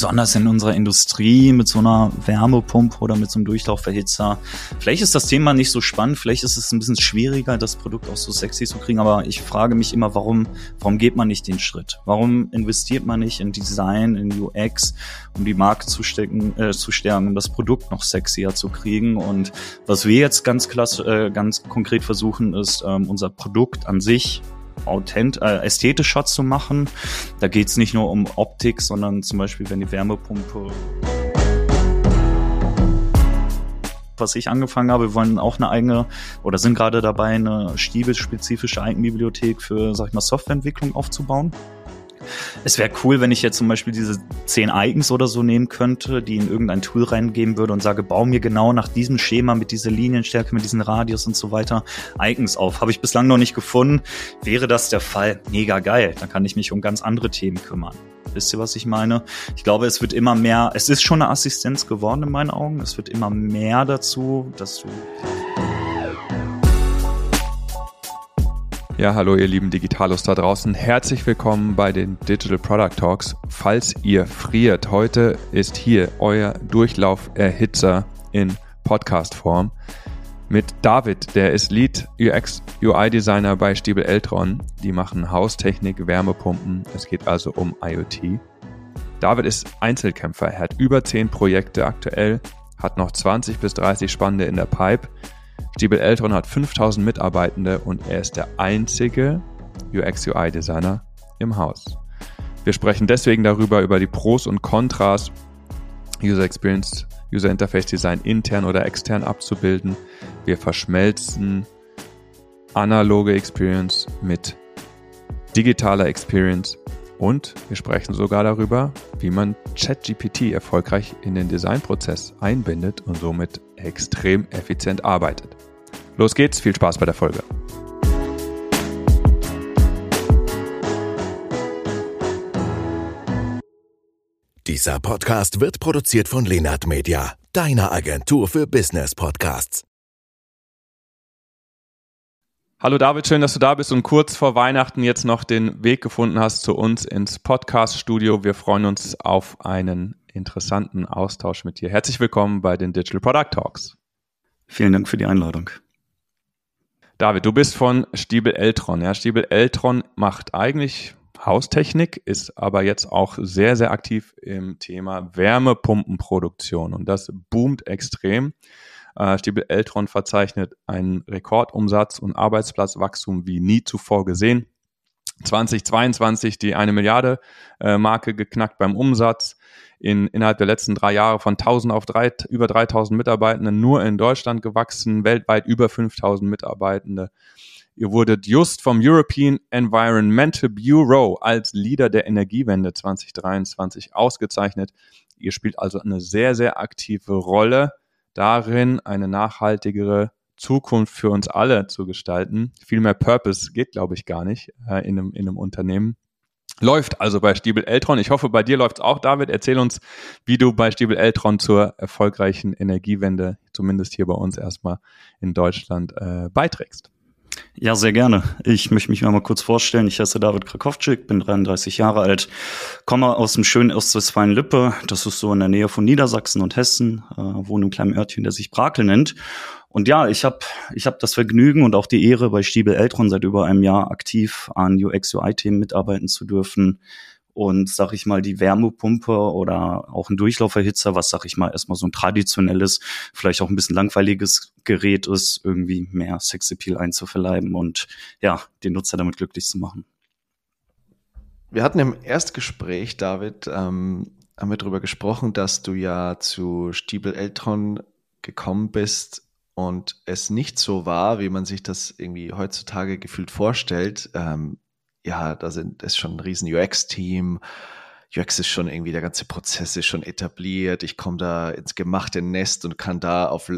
besonders in unserer Industrie mit so einer Wärmepumpe oder mit so einem Durchlaufverhitzer. Vielleicht ist das Thema nicht so spannend, vielleicht ist es ein bisschen schwieriger, das Produkt auch so sexy zu kriegen, aber ich frage mich immer, warum, warum geht man nicht den Schritt? Warum investiert man nicht in Design, in UX, um die Marke zu, stecken, äh, zu stärken, um das Produkt noch sexier zu kriegen? Und was wir jetzt ganz klasse, äh, ganz konkret versuchen, ist ähm, unser Produkt an sich authent äh, ästhetischer zu machen. Da geht es nicht nur um Optik, sondern zum Beispiel, wenn die Wärmepumpe was ich angefangen habe. Wir wollen auch eine eigene oder sind gerade dabei, eine stiebelspezifische Eigenbibliothek für, sag ich mal, Softwareentwicklung aufzubauen. Es wäre cool, wenn ich jetzt zum Beispiel diese zehn Icons oder so nehmen könnte, die in irgendein Tool reingeben würde und sage, bau mir genau nach diesem Schema mit dieser Linienstärke, mit diesen Radius und so weiter Icons auf. Habe ich bislang noch nicht gefunden. Wäre das der Fall, mega geil. Dann kann ich mich um ganz andere Themen kümmern. Wisst ihr, was ich meine? Ich glaube, es wird immer mehr, es ist schon eine Assistenz geworden in meinen Augen. Es wird immer mehr dazu, dass du Ja, hallo ihr lieben Digitalos da draußen. Herzlich willkommen bei den Digital Product Talks. Falls ihr friert, heute ist hier euer Durchlauferhitzer in Podcast-Form mit David, der ist Lead UX UI Designer bei Stiebel Eltron. Die machen Haustechnik, Wärmepumpen. Es geht also um IoT. David ist Einzelkämpfer. Er hat über 10 Projekte aktuell, hat noch 20 bis 30 spannende in der Pipe. Stiebel Eltron hat 5000 Mitarbeitende und er ist der einzige UX-UI-Designer im Haus. Wir sprechen deswegen darüber, über die Pros und Kontras, User Experience, User Interface Design intern oder extern abzubilden. Wir verschmelzen analoge Experience mit digitaler Experience und wir sprechen sogar darüber, wie man ChatGPT erfolgreich in den Designprozess einbindet und somit extrem effizient arbeitet. Los geht's, viel Spaß bei der Folge. Dieser Podcast wird produziert von Lenart Media, deiner Agentur für Business Podcasts. Hallo David, schön, dass du da bist und kurz vor Weihnachten jetzt noch den Weg gefunden hast zu uns ins Podcast-Studio. Wir freuen uns auf einen interessanten Austausch mit dir. Herzlich willkommen bei den Digital Product Talks. Vielen Dank für die Einladung. David, du bist von Stiebel Eltron. Ja, Stiebel Eltron macht eigentlich Haustechnik, ist aber jetzt auch sehr, sehr aktiv im Thema Wärmepumpenproduktion und das boomt extrem. Äh, Stiebel Eltron verzeichnet einen Rekordumsatz und Arbeitsplatzwachstum wie nie zuvor gesehen. 2022 die eine Milliarde äh, Marke geknackt beim Umsatz. In, innerhalb der letzten drei Jahre von 1000 auf drei, über 3000 Mitarbeitenden nur in Deutschland gewachsen, weltweit über 5000 Mitarbeitende. Ihr wurdet just vom European Environmental Bureau als Leader der Energiewende 2023 ausgezeichnet. Ihr spielt also eine sehr, sehr aktive Rolle darin, eine nachhaltigere Zukunft für uns alle zu gestalten. Viel mehr Purpose geht, glaube ich, gar nicht äh, in, einem, in einem Unternehmen. Läuft also bei Stiebel Eltron. Ich hoffe, bei dir läuft es auch, David. Erzähl uns, wie du bei Stiebel Eltron zur erfolgreichen Energiewende, zumindest hier bei uns erstmal in Deutschland, äh, beiträgst. Ja, sehr gerne. Ich möchte mich mal kurz vorstellen. Ich heiße David Krakowczyk, bin 33 Jahre alt, komme aus dem schönen Ostwestfalen-Lippe. Das ist so in der Nähe von Niedersachsen und Hessen, äh, wohne im kleinen Örtchen, der sich Brakel nennt. Und ja, ich habe ich hab das Vergnügen und auch die Ehre, bei Stiebel Eltron seit über einem Jahr aktiv an UX-UI-Themen mitarbeiten zu dürfen und sag ich mal die Wärmepumpe oder auch ein Durchlauferhitzer, was sag ich mal erstmal so ein traditionelles, vielleicht auch ein bisschen langweiliges Gerät ist, irgendwie mehr Sexappeal einzuverleiben und ja, den Nutzer damit glücklich zu machen. Wir hatten im Erstgespräch, David, ähm, haben wir darüber gesprochen, dass du ja zu Stiebel Eltron gekommen bist und es nicht so war, wie man sich das irgendwie heutzutage gefühlt vorstellt. Ähm, ja, da sind, ist schon ein riesen UX-Team. UX ist schon irgendwie, der ganze Prozess ist schon etabliert. Ich komme da ins gemachte Nest und kann da auf,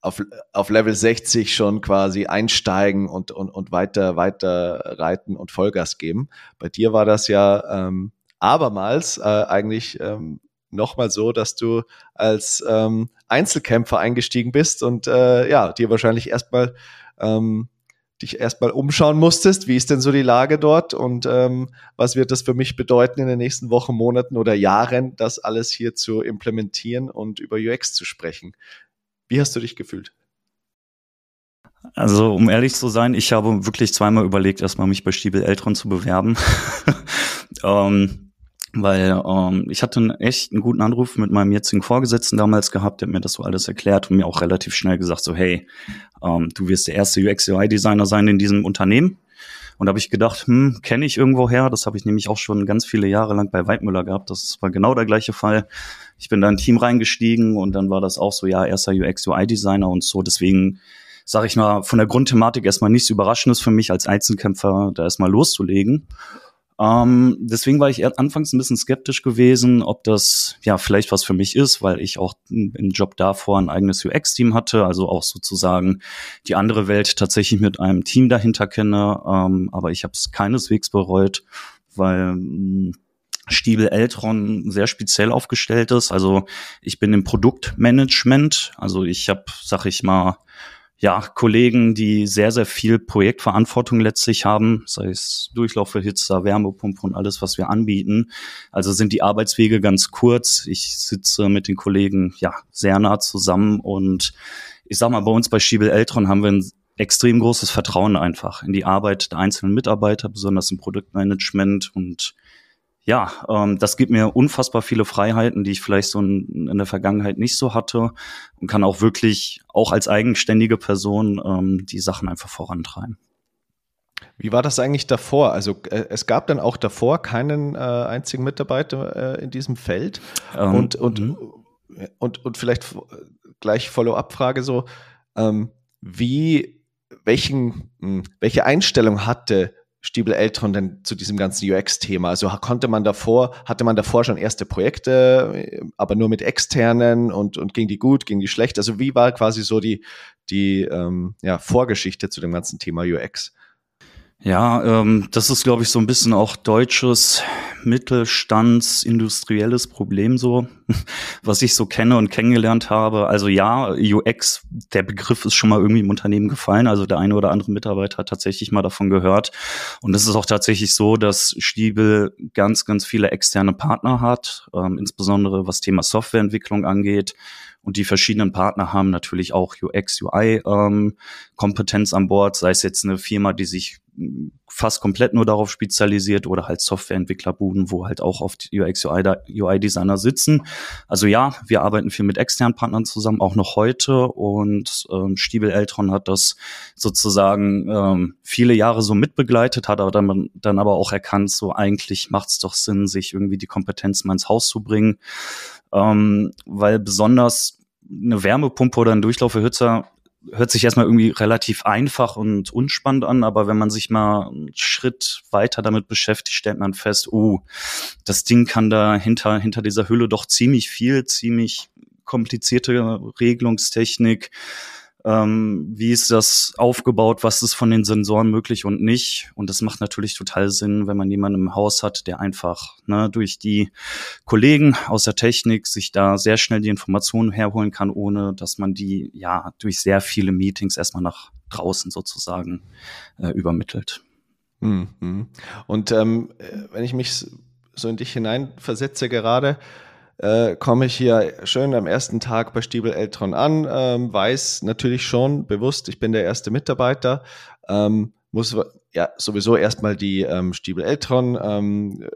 auf, auf Level 60 schon quasi einsteigen und, und, und weiter, weiter reiten und Vollgas geben. Bei dir war das ja ähm, abermals äh, eigentlich ähm, nochmal so, dass du als ähm, Einzelkämpfer eingestiegen bist und äh, ja, dir wahrscheinlich erstmal ähm, dich erstmal umschauen musstest. Wie ist denn so die Lage dort und ähm, was wird das für mich bedeuten in den nächsten Wochen, Monaten oder Jahren, das alles hier zu implementieren und über UX zu sprechen? Wie hast du dich gefühlt? Also, um ehrlich zu sein, ich habe wirklich zweimal überlegt, erstmal mich bei Stiebel Eltron zu bewerben. ähm, weil ähm, ich hatte einen echt einen guten Anruf mit meinem jetzigen Vorgesetzten damals gehabt, der hat mir das so alles erklärt und mir auch relativ schnell gesagt, so hey, ähm, du wirst der erste UX-UI-Designer sein in diesem Unternehmen. Und da habe ich gedacht, hm, kenne ich irgendwo her. Das habe ich nämlich auch schon ganz viele Jahre lang bei Weidmüller gehabt. Das war genau der gleiche Fall. Ich bin da in ein Team reingestiegen und dann war das auch so, ja, erster UX-UI-Designer und so. Deswegen sage ich mal, von der Grundthematik erstmal nichts Überraschendes für mich als Einzelkämpfer, da erstmal loszulegen. Ähm, deswegen war ich anfangs ein bisschen skeptisch gewesen, ob das ja vielleicht was für mich ist, weil ich auch im Job davor ein eigenes UX-Team hatte, also auch sozusagen die andere Welt tatsächlich mit einem Team dahinter kenne. Ähm, aber ich habe es keineswegs bereut, weil hm, Stiebel Eltron sehr speziell aufgestellt ist. Also ich bin im Produktmanagement, also ich habe, sag ich mal, ja, Kollegen, die sehr, sehr viel Projektverantwortung letztlich haben, sei es Durchlaufverhitzer, Wärmepumpe und alles, was wir anbieten. Also sind die Arbeitswege ganz kurz. Ich sitze mit den Kollegen ja sehr nah zusammen und ich sag mal, bei uns bei Schiebel Eltron haben wir ein extrem großes Vertrauen einfach in die Arbeit der einzelnen Mitarbeiter, besonders im Produktmanagement und ja, ähm, das gibt mir unfassbar viele Freiheiten, die ich vielleicht so in, in, der Vergangenheit nicht so hatte und kann auch wirklich auch als eigenständige Person ähm, die Sachen einfach vorantreiben. Wie war das eigentlich davor? Also äh, es gab dann auch davor keinen äh, einzigen Mitarbeiter äh, in diesem Feld ähm, und, und, mhm. und, und vielleicht gleich Follow-up-Frage so, ähm, wie, welchen, hm, welche Einstellung hatte Stiebel Eltron denn zu diesem ganzen UX-Thema? Also konnte man davor, hatte man davor schon erste Projekte, aber nur mit externen und, und ging die gut, ging die schlecht? Also wie war quasi so die, die ähm, ja, Vorgeschichte zu dem ganzen Thema UX? Ja, ähm, das ist, glaube ich, so ein bisschen auch deutsches Mittelstandsindustrielles Problem so, was ich so kenne und kennengelernt habe. Also ja, UX, der Begriff ist schon mal irgendwie im Unternehmen gefallen. Also der eine oder andere Mitarbeiter hat tatsächlich mal davon gehört. Und es ist auch tatsächlich so, dass Stiebel ganz, ganz viele externe Partner hat, ähm, insbesondere was Thema Softwareentwicklung angeht. Und die verschiedenen Partner haben natürlich auch UX, UI ähm, an Bord, sei es jetzt eine Firma, die sich fast komplett nur darauf spezialisiert oder halt Softwareentwicklerbuden, wo halt auch oft UX, UI-Designer sitzen. Also ja, wir arbeiten viel mit externen Partnern zusammen, auch noch heute. Und ähm, Stiebel Eltron hat das sozusagen ähm, viele Jahre so mitbegleitet, hat aber dann, dann aber auch erkannt, so eigentlich macht es doch Sinn, sich irgendwie die Kompetenz mal ins Haus zu bringen. Ähm, weil besonders eine Wärmepumpe oder ein Durchlauferhitzer hört sich erstmal irgendwie relativ einfach und unspannend an, aber wenn man sich mal einen Schritt weiter damit beschäftigt, stellt man fest, oh, das Ding kann da hinter, hinter dieser Hülle doch ziemlich viel, ziemlich komplizierte Regelungstechnik, ähm, wie ist das aufgebaut, was ist von den Sensoren möglich und nicht. Und das macht natürlich total Sinn, wenn man jemanden im Haus hat, der einfach ne, durch die Kollegen aus der Technik sich da sehr schnell die Informationen herholen kann, ohne dass man die ja durch sehr viele Meetings erstmal nach draußen sozusagen äh, übermittelt. Mhm. Und ähm, wenn ich mich so in dich hineinversetze gerade, äh, komme ich hier schön am ersten Tag bei Stiebel Eltron an, ähm, weiß natürlich schon bewusst, ich bin der erste Mitarbeiter, ähm, muss ja sowieso erstmal die ähm, Stiebel Eltron ähm,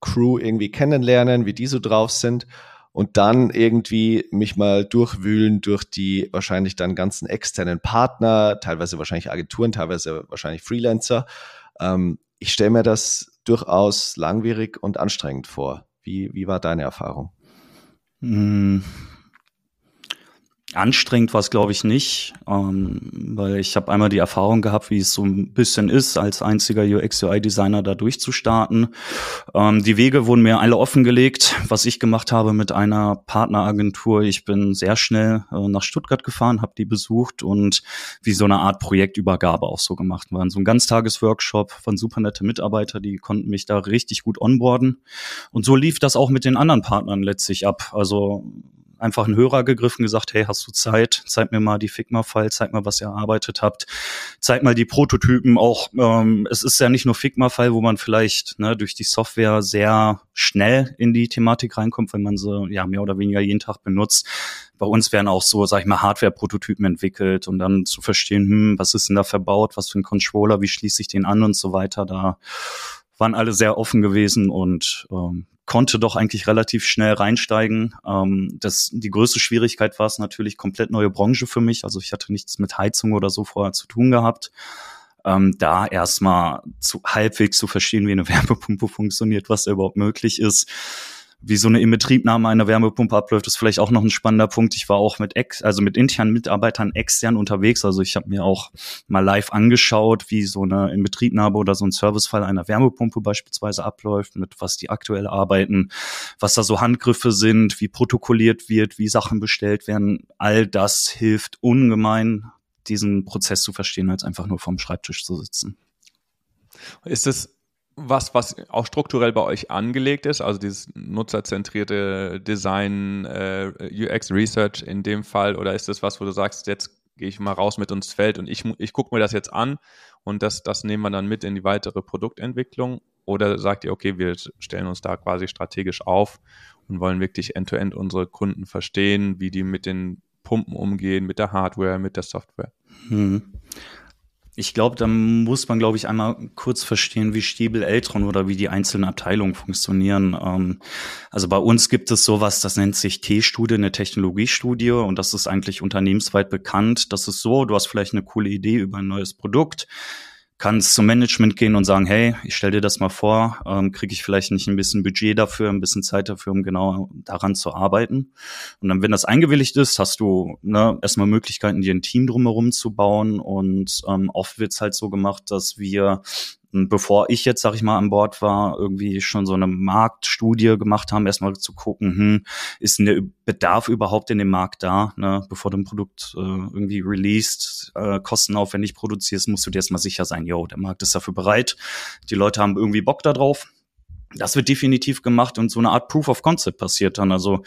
Crew irgendwie kennenlernen, wie die so drauf sind und dann irgendwie mich mal durchwühlen durch die wahrscheinlich dann ganzen externen Partner, teilweise wahrscheinlich Agenturen, teilweise wahrscheinlich Freelancer. Ähm, ich stelle mir das durchaus langwierig und anstrengend vor. Wie, wie war deine Erfahrung? Hm. Anstrengend war es, glaube ich, nicht, ähm, weil ich habe einmal die Erfahrung gehabt, wie es so ein bisschen ist, als einziger UX-UI-Designer da durchzustarten. Ähm, die Wege wurden mir alle offengelegt, was ich gemacht habe mit einer Partneragentur. Ich bin sehr schnell äh, nach Stuttgart gefahren, habe die besucht und wie so eine Art Projektübergabe auch so gemacht. War so ein Ganztagesworkshop von super nette Mitarbeiter, die konnten mich da richtig gut onboarden. Und so lief das auch mit den anderen Partnern letztlich ab. Also einfach einen Hörer gegriffen, gesagt, hey, hast du Zeit? Zeig mir mal die Figma-File, zeig mal, was ihr erarbeitet habt, zeig mal die Prototypen. Auch ähm, es ist ja nicht nur Figma-File, wo man vielleicht ne, durch die Software sehr schnell in die Thematik reinkommt, wenn man sie ja mehr oder weniger jeden Tag benutzt. Bei uns werden auch so, sag ich mal, Hardware-Prototypen entwickelt und dann zu verstehen, hm, was ist denn da verbaut, was für ein Controller, wie schließe ich den an und so weiter. Da waren alle sehr offen gewesen und ähm, konnte doch eigentlich relativ schnell reinsteigen. Ähm, das, die größte Schwierigkeit war es natürlich komplett neue Branche für mich. Also ich hatte nichts mit Heizung oder so vorher zu tun gehabt. Ähm, da erstmal zu halbwegs zu verstehen, wie eine Wärmepumpe funktioniert, was da überhaupt möglich ist wie so eine Inbetriebnahme einer Wärmepumpe abläuft, ist vielleicht auch noch ein spannender Punkt. Ich war auch mit ex, also mit internen Mitarbeitern extern unterwegs. Also ich habe mir auch mal live angeschaut, wie so eine Inbetriebnahme oder so ein Servicefall einer Wärmepumpe beispielsweise abläuft, mit was die aktuell arbeiten, was da so Handgriffe sind, wie protokolliert wird, wie Sachen bestellt werden. All das hilft ungemein, diesen Prozess zu verstehen, als einfach nur vorm Schreibtisch zu sitzen. Ist es was, was auch strukturell bei euch angelegt ist, also dieses nutzerzentrierte Design, äh, UX Research in dem Fall, oder ist das was, wo du sagst, jetzt gehe ich mal raus mit ins Feld und ich, ich gucke mir das jetzt an und das, das nehmen wir dann mit in die weitere Produktentwicklung? Oder sagt ihr, okay, wir stellen uns da quasi strategisch auf und wollen wirklich end-to-end -end unsere Kunden verstehen, wie die mit den Pumpen umgehen, mit der Hardware, mit der Software? Hm. Ich glaube, da muss man, glaube ich, einmal kurz verstehen, wie Stiebel Eltron oder wie die einzelnen Abteilungen funktionieren. Ähm, also bei uns gibt es sowas, das nennt sich T-Studie, eine Technologiestudie und das ist eigentlich unternehmensweit bekannt. Das ist so, du hast vielleicht eine coole Idee über ein neues Produkt kannst zum Management gehen und sagen, hey, ich stell dir das mal vor, ähm, kriege ich vielleicht nicht ein bisschen Budget dafür, ein bisschen Zeit dafür, um genau daran zu arbeiten. Und dann, wenn das eingewilligt ist, hast du ne, erstmal Möglichkeiten, dir ein Team drumherum zu bauen. Und ähm, oft wird's halt so gemacht, dass wir bevor ich jetzt, sag ich mal, an Bord war, irgendwie schon so eine Marktstudie gemacht haben, erstmal zu gucken, hm, ist der Bedarf überhaupt in dem Markt da, ne? bevor du ein Produkt äh, irgendwie released, äh, kostenaufwendig produzierst, musst du dir erstmal sicher sein, yo, der Markt ist dafür bereit, die Leute haben irgendwie Bock da drauf das wird definitiv gemacht und so eine Art Proof of Concept passiert dann. Also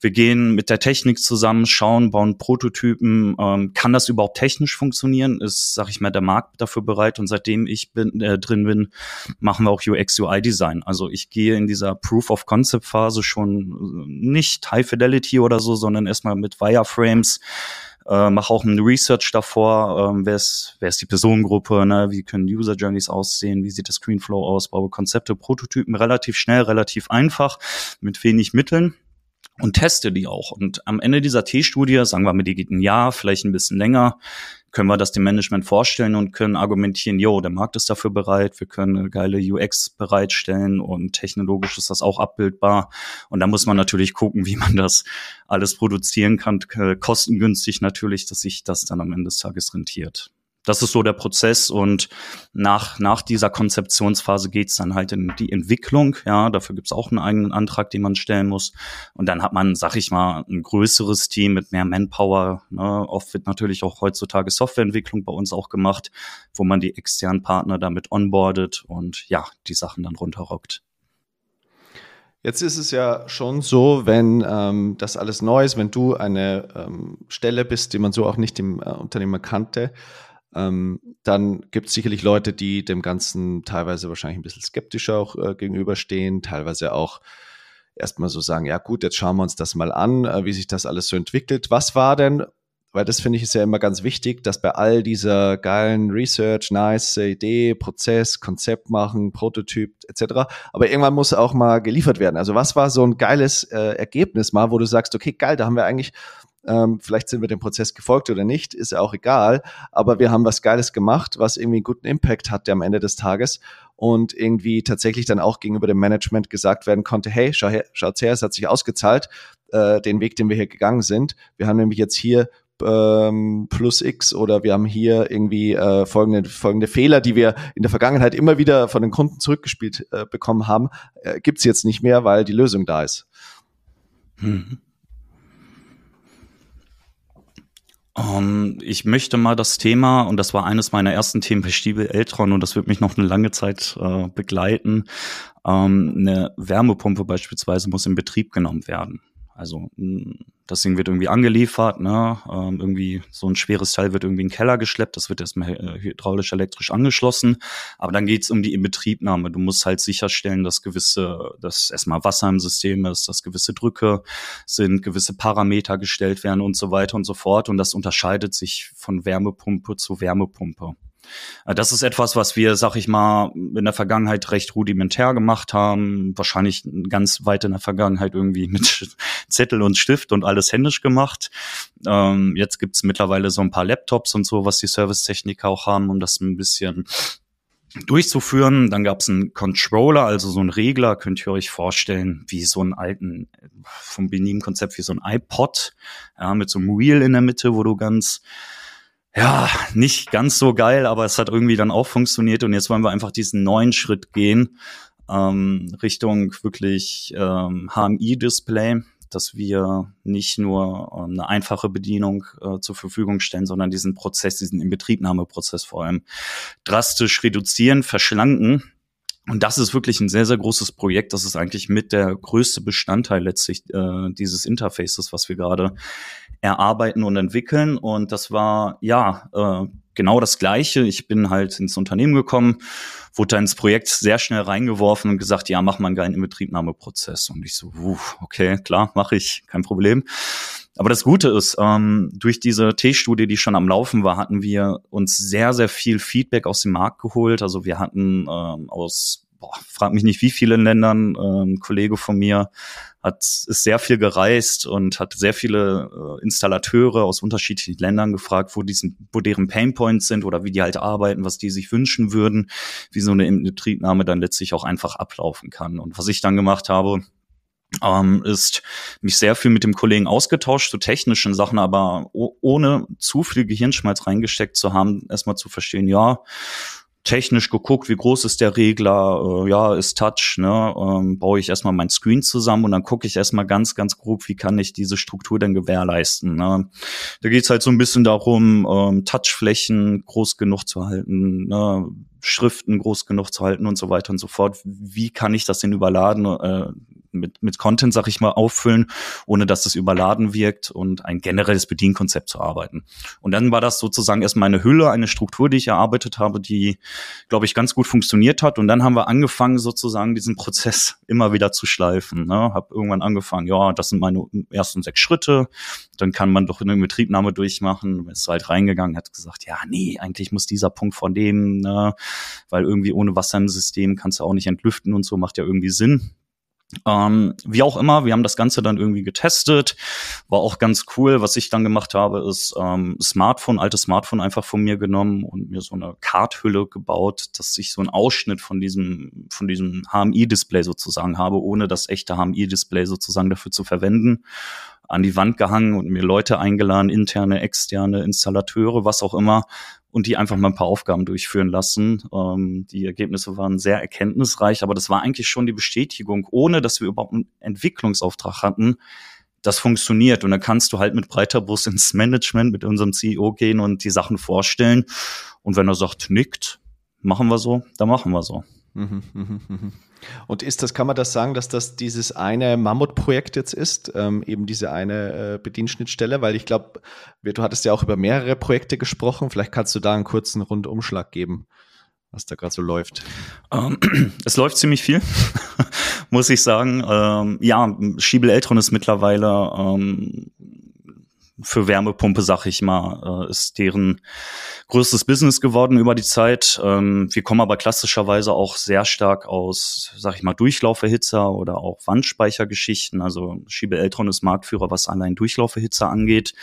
wir gehen mit der Technik zusammen, schauen, bauen Prototypen. Ähm, kann das überhaupt technisch funktionieren? Ist, sag ich mal, der Markt dafür bereit? Und seitdem ich bin, äh, drin bin, machen wir auch UX UI Design. Also ich gehe in dieser Proof of Concept Phase schon nicht High Fidelity oder so, sondern erstmal mit Wireframes äh, mache auch ein Research davor, ähm, wer, ist, wer ist die Personengruppe, ne? wie können User Journeys aussehen, wie sieht der Screenflow aus, baue Konzepte, Prototypen relativ schnell, relativ einfach, mit wenig Mitteln und teste die auch. Und am Ende dieser T-Studie, sagen wir mal, die geht ein Jahr, vielleicht ein bisschen länger, können wir das dem Management vorstellen und können argumentieren, yo, der Markt ist dafür bereit, wir können eine geile UX bereitstellen und technologisch ist das auch abbildbar. Und da muss man natürlich gucken, wie man das alles produzieren kann, kostengünstig natürlich, dass sich das dann am Ende des Tages rentiert das ist so der Prozess und nach, nach dieser Konzeptionsphase geht's dann halt in die Entwicklung. Ja, dafür gibt's auch einen eigenen Antrag, den man stellen muss. Und dann hat man, sag ich mal, ein größeres Team mit mehr Manpower. Ne? Oft wird natürlich auch heutzutage Softwareentwicklung bei uns auch gemacht, wo man die externen Partner damit onboardet und ja, die Sachen dann runterrockt. Jetzt ist es ja schon so, wenn ähm, das alles neu ist, wenn du eine ähm, Stelle bist, die man so auch nicht im äh, Unternehmen kannte, ähm, dann gibt es sicherlich Leute, die dem Ganzen teilweise wahrscheinlich ein bisschen skeptischer auch äh, gegenüberstehen, teilweise auch erstmal so sagen, ja gut, jetzt schauen wir uns das mal an, äh, wie sich das alles so entwickelt. Was war denn, weil das finde ich ist ja immer ganz wichtig, dass bei all dieser geilen Research, nice Idee, Prozess, Konzept machen, Prototyp etc., aber irgendwann muss auch mal geliefert werden. Also was war so ein geiles äh, Ergebnis mal, wo du sagst, okay, geil, da haben wir eigentlich ähm, vielleicht sind wir dem Prozess gefolgt oder nicht, ist ja auch egal. Aber wir haben was Geiles gemacht, was irgendwie einen guten Impact hatte am Ende des Tages und irgendwie tatsächlich dann auch gegenüber dem Management gesagt werden konnte, hey, schau her, schaut's her, es hat sich ausgezahlt, äh, den Weg, den wir hier gegangen sind. Wir haben nämlich jetzt hier ähm, plus X oder wir haben hier irgendwie äh, folgende, folgende Fehler, die wir in der Vergangenheit immer wieder von den Kunden zurückgespielt äh, bekommen haben, äh, gibt's jetzt nicht mehr, weil die Lösung da ist. Mhm. Um, ähm, ich möchte mal das Thema, und das war eines meiner ersten Themen bei Stiebel Eltron, und das wird mich noch eine lange Zeit äh, begleiten. Ähm, eine Wärmepumpe beispielsweise muss in Betrieb genommen werden. Also das Ding wird irgendwie angeliefert, ne? Ähm, irgendwie so ein schweres Teil wird irgendwie in den Keller geschleppt, das wird erstmal äh, hydraulisch elektrisch angeschlossen, aber dann geht's um die Inbetriebnahme. Du musst halt sicherstellen, dass gewisse, dass erstmal Wasser im System ist, dass gewisse Drücke sind, gewisse Parameter gestellt werden und so weiter und so fort. Und das unterscheidet sich von Wärmepumpe zu Wärmepumpe. Äh, das ist etwas, was wir, sag ich mal, in der Vergangenheit recht rudimentär gemacht haben. Wahrscheinlich ganz weit in der Vergangenheit irgendwie mit Zettel und Stift und alles händisch gemacht. Ähm, jetzt gibt's mittlerweile so ein paar Laptops und so, was die Servicetechniker auch haben, um das ein bisschen durchzuführen. Dann gab's einen Controller, also so ein Regler, könnt ihr euch vorstellen, wie so einen alten, vom Benin-Konzept, wie so ein iPod, ja, mit so einem Wheel in der Mitte, wo du ganz ja, nicht ganz so geil, aber es hat irgendwie dann auch funktioniert und jetzt wollen wir einfach diesen neuen Schritt gehen ähm, Richtung wirklich ähm, HMI-Display, dass wir nicht nur ähm, eine einfache Bedienung äh, zur Verfügung stellen, sondern diesen Prozess, diesen Inbetriebnahmeprozess vor allem drastisch reduzieren, verschlanken und das ist wirklich ein sehr, sehr großes Projekt. Das ist eigentlich mit der größte Bestandteil letztlich äh, dieses Interfaces, was wir gerade erarbeiten und entwickeln. Und das war ja äh, genau das Gleiche. Ich bin halt ins Unternehmen gekommen, wurde da ins Projekt sehr schnell reingeworfen und gesagt, ja, mach mal einen geilen Inbetriebnahmeprozess. Und ich so, uh, okay, klar, mache ich, kein Problem. Aber das Gute ist, ähm, durch diese T-Studie, die schon am Laufen war, hatten wir uns sehr, sehr viel Feedback aus dem Markt geholt. Also wir hatten ähm, aus, boah, frag mich nicht wie vielen Ländern, äh, ein Kollege von mir hat ist sehr viel gereist und hat sehr viele äh, Installateure aus unterschiedlichen Ländern gefragt, wo diesen, wo deren Painpoints sind oder wie die halt arbeiten, was die sich wünschen würden, wie so eine Inbetriebnahme dann letztlich auch einfach ablaufen kann. Und was ich dann gemacht habe, ähm, ist mich sehr viel mit dem Kollegen ausgetauscht zu technischen Sachen, aber ohne zu viel Gehirnschmalz reingesteckt zu haben, erstmal zu verstehen, ja, technisch geguckt, wie groß ist der Regler, äh, ja, ist Touch, ne, ähm, baue ich erstmal mein Screen zusammen und dann gucke ich erstmal ganz, ganz grob, wie kann ich diese Struktur denn gewährleisten. Ne? Da geht's halt so ein bisschen darum, ähm, Touchflächen groß genug zu halten, ne? Schriften groß genug zu halten und so weiter und so fort. Wie kann ich das denn überladen? Äh, mit, mit Content, sag ich mal, auffüllen, ohne dass es überladen wirkt und ein generelles Bedienkonzept zu arbeiten. Und dann war das sozusagen erstmal eine Hülle, eine Struktur, die ich erarbeitet habe, die, glaube ich, ganz gut funktioniert hat. Und dann haben wir angefangen, sozusagen diesen Prozess immer wieder zu schleifen. Ne? Hab irgendwann angefangen, ja, das sind meine ersten sechs Schritte. Dann kann man doch eine Betriebnahme durchmachen. Ist halt reingegangen, hat gesagt, ja, nee, eigentlich muss dieser Punkt von dem, ne? weil irgendwie ohne Wasser im System kannst du auch nicht entlüften und so, macht ja irgendwie Sinn. Ähm, wie auch immer, wir haben das Ganze dann irgendwie getestet. War auch ganz cool. Was ich dann gemacht habe, ist ähm, Smartphone, altes Smartphone einfach von mir genommen und mir so eine Karthülle gebaut, dass ich so einen Ausschnitt von diesem, von diesem HMI-Display sozusagen habe, ohne das echte HMI-Display sozusagen dafür zu verwenden an die Wand gehangen und mir Leute eingeladen, interne, externe Installateure, was auch immer, und die einfach mal ein paar Aufgaben durchführen lassen. Ähm, die Ergebnisse waren sehr erkenntnisreich, aber das war eigentlich schon die Bestätigung, ohne dass wir überhaupt einen Entwicklungsauftrag hatten. Das funktioniert und dann kannst du halt mit breiter Brust ins Management mit unserem CEO gehen und die Sachen vorstellen. Und wenn er sagt, nickt, machen wir so, dann machen wir so. Und ist das, kann man das sagen, dass das dieses eine Mammutprojekt jetzt ist, ähm, eben diese eine äh, Bedienschnittstelle? Weil ich glaube, du hattest ja auch über mehrere Projekte gesprochen. Vielleicht kannst du da einen kurzen Rundumschlag geben, was da gerade so läuft. Ähm, es läuft ziemlich viel, muss ich sagen. Ähm, ja, Schiebel Eltron ist mittlerweile ähm, für Wärmepumpe, sag ich mal, äh, ist deren größtes Business geworden über die Zeit. Ähm, wir kommen aber klassischerweise auch sehr stark aus, sag ich mal, Durchlauferhitzer oder auch Wandspeichergeschichten. Also Schiebe Eltron ist Marktführer, was allein Durchlauferhitzer angeht.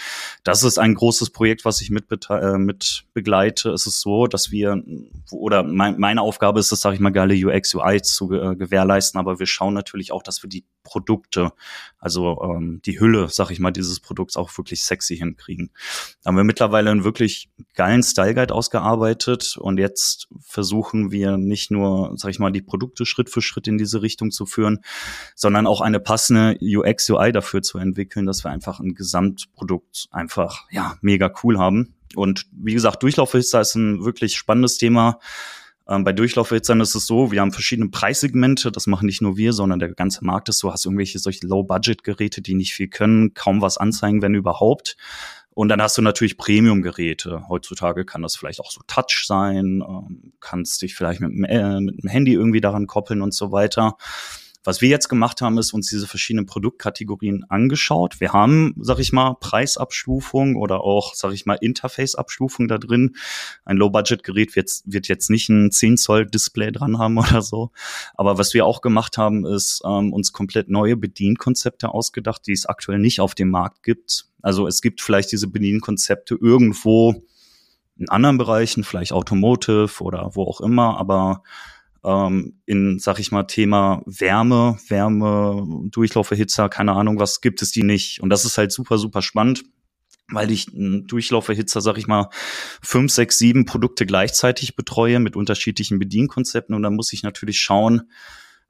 Das ist ein großes Projekt, was ich mit, äh, mit begleite. Es ist so, dass wir, oder mein, meine Aufgabe ist es, sag ich mal, geile UX, UI zu äh, gewährleisten, aber wir schauen natürlich auch, dass wir die Produkte, also ähm, die Hülle, sag ich mal, dieses Produkts auch wirklich sexy hinkriegen. Da haben wir mittlerweile einen wirklich geilen Style Guide ausgearbeitet und jetzt versuchen wir nicht nur, sag ich mal, die Produkte Schritt für Schritt in diese Richtung zu führen, sondern auch eine passende UX, UI dafür zu entwickeln, dass wir einfach ein Gesamtprodukt einfach, ja, mega cool haben. Und wie gesagt, Durchlaufhitzer ist ein wirklich spannendes Thema Ähm, bei Durchlaufhitzern ist es so, wir haben verschiedene Preissegmente, das machen nicht nur wir, sondern der ganze Markt ist so, hast irgendwelche solche Low-Budget-Geräte, die nicht viel können, kaum was anzeigen, wenn überhaupt. Und dann hast du natürlich Premium-Geräte. Heutzutage kann das vielleicht auch so Touch sein, ähm, kannst dich vielleicht mit, äh, mit dem Handy irgendwie daran koppeln und so weiter. Was wir jetzt gemacht haben, ist uns diese verschiedenen Produktkategorien angeschaut. Wir haben, sag ich mal, Preisabstufung oder auch, sag ich mal, Interface-Abstufung da drin. Ein Low-Budget-Gerät wird, wird jetzt nicht ein 10 Zoll Display dran haben oder so. Aber was wir auch gemacht haben, ist ähm, uns komplett neue Bedienkonzepte ausgedacht, die es aktuell nicht auf dem Markt gibt. Also es gibt vielleicht diese Bedienkonzepte irgendwo in anderen Bereichen, vielleicht Automotive oder wo auch immer, aber ähm, in, sag ich mal, Thema Wärme, Wärme, Durchlauferhitzer, keine Ahnung, was gibt es die nicht. Und das ist halt super, super spannend weil ich einen Durchlauferhitzer, sag ich mal, fünf, sechs, sieben Produkte gleichzeitig betreue mit unterschiedlichen Bedienkonzepten. Und dann muss ich natürlich schauen,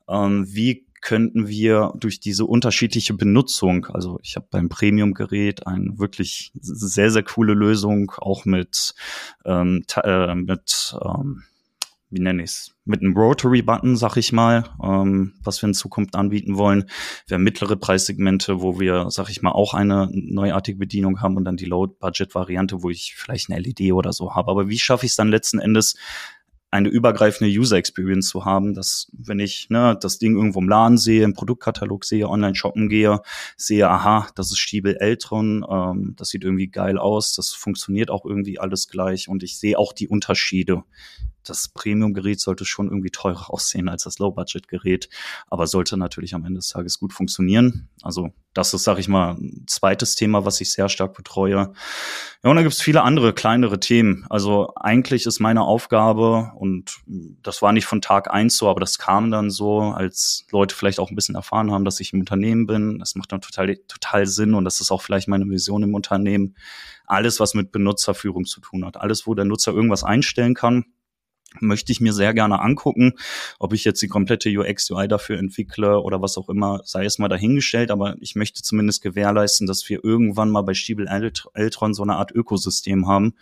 ähm, wie könnten wir durch diese unterschiedliche Benutzung, also ich habe beim Premium-Gerät eine wirklich sehr, sehr coole Lösung, auch mit, ähm, äh, mit ähm, wie nenne ich es, mit einem Rotary-Button, sag ich mal, ähm, was wir in Zukunft anbieten wollen. Wir haben mittlere Preissegmente, wo wir, sag ich mal, auch eine neuartige Bedienung haben und dann die Low-Budget-Variante, wo ich vielleicht eine LED oder so habe. Aber wie schaffe ich es dann letzten Endes, eine übergreifende User Experience zu haben, dass wenn ich ne, das Ding irgendwo im Laden sehe, im Produktkatalog sehe, online shoppen gehe, sehe, aha, das ist Stiebel Eltron, ähm, das sieht irgendwie geil aus, das funktioniert auch irgendwie alles gleich und ich sehe auch die Unterschiede das Premium-Gerät sollte schon irgendwie teurer aussehen als das Low-Budget-Gerät, aber sollte natürlich am Ende des Tages gut funktionieren. Also das ist, sage ich mal, ein zweites Thema, was ich sehr stark betreue. Ja, und dann gibt es viele andere kleinere Themen. Also eigentlich ist meine Aufgabe, und das war nicht von Tag eins so, aber das kam dann so, als Leute vielleicht auch ein bisschen erfahren haben, dass ich im Unternehmen bin. Das macht dann total, total Sinn und das ist auch vielleicht meine Vision im Unternehmen. Alles, was mit Benutzerführung zu tun hat. Alles, wo der Nutzer irgendwas einstellen kann möchte ich mir sehr gerne angucken. Ob ich jetzt die komplette UX, UI dafür entwickle oder was auch immer, sei es mal dahingestellt, aber ich möchte zumindest gewährleisten, dass wir irgendwann mal bei Stiebel Eltron so eine Art Ökosystem haben,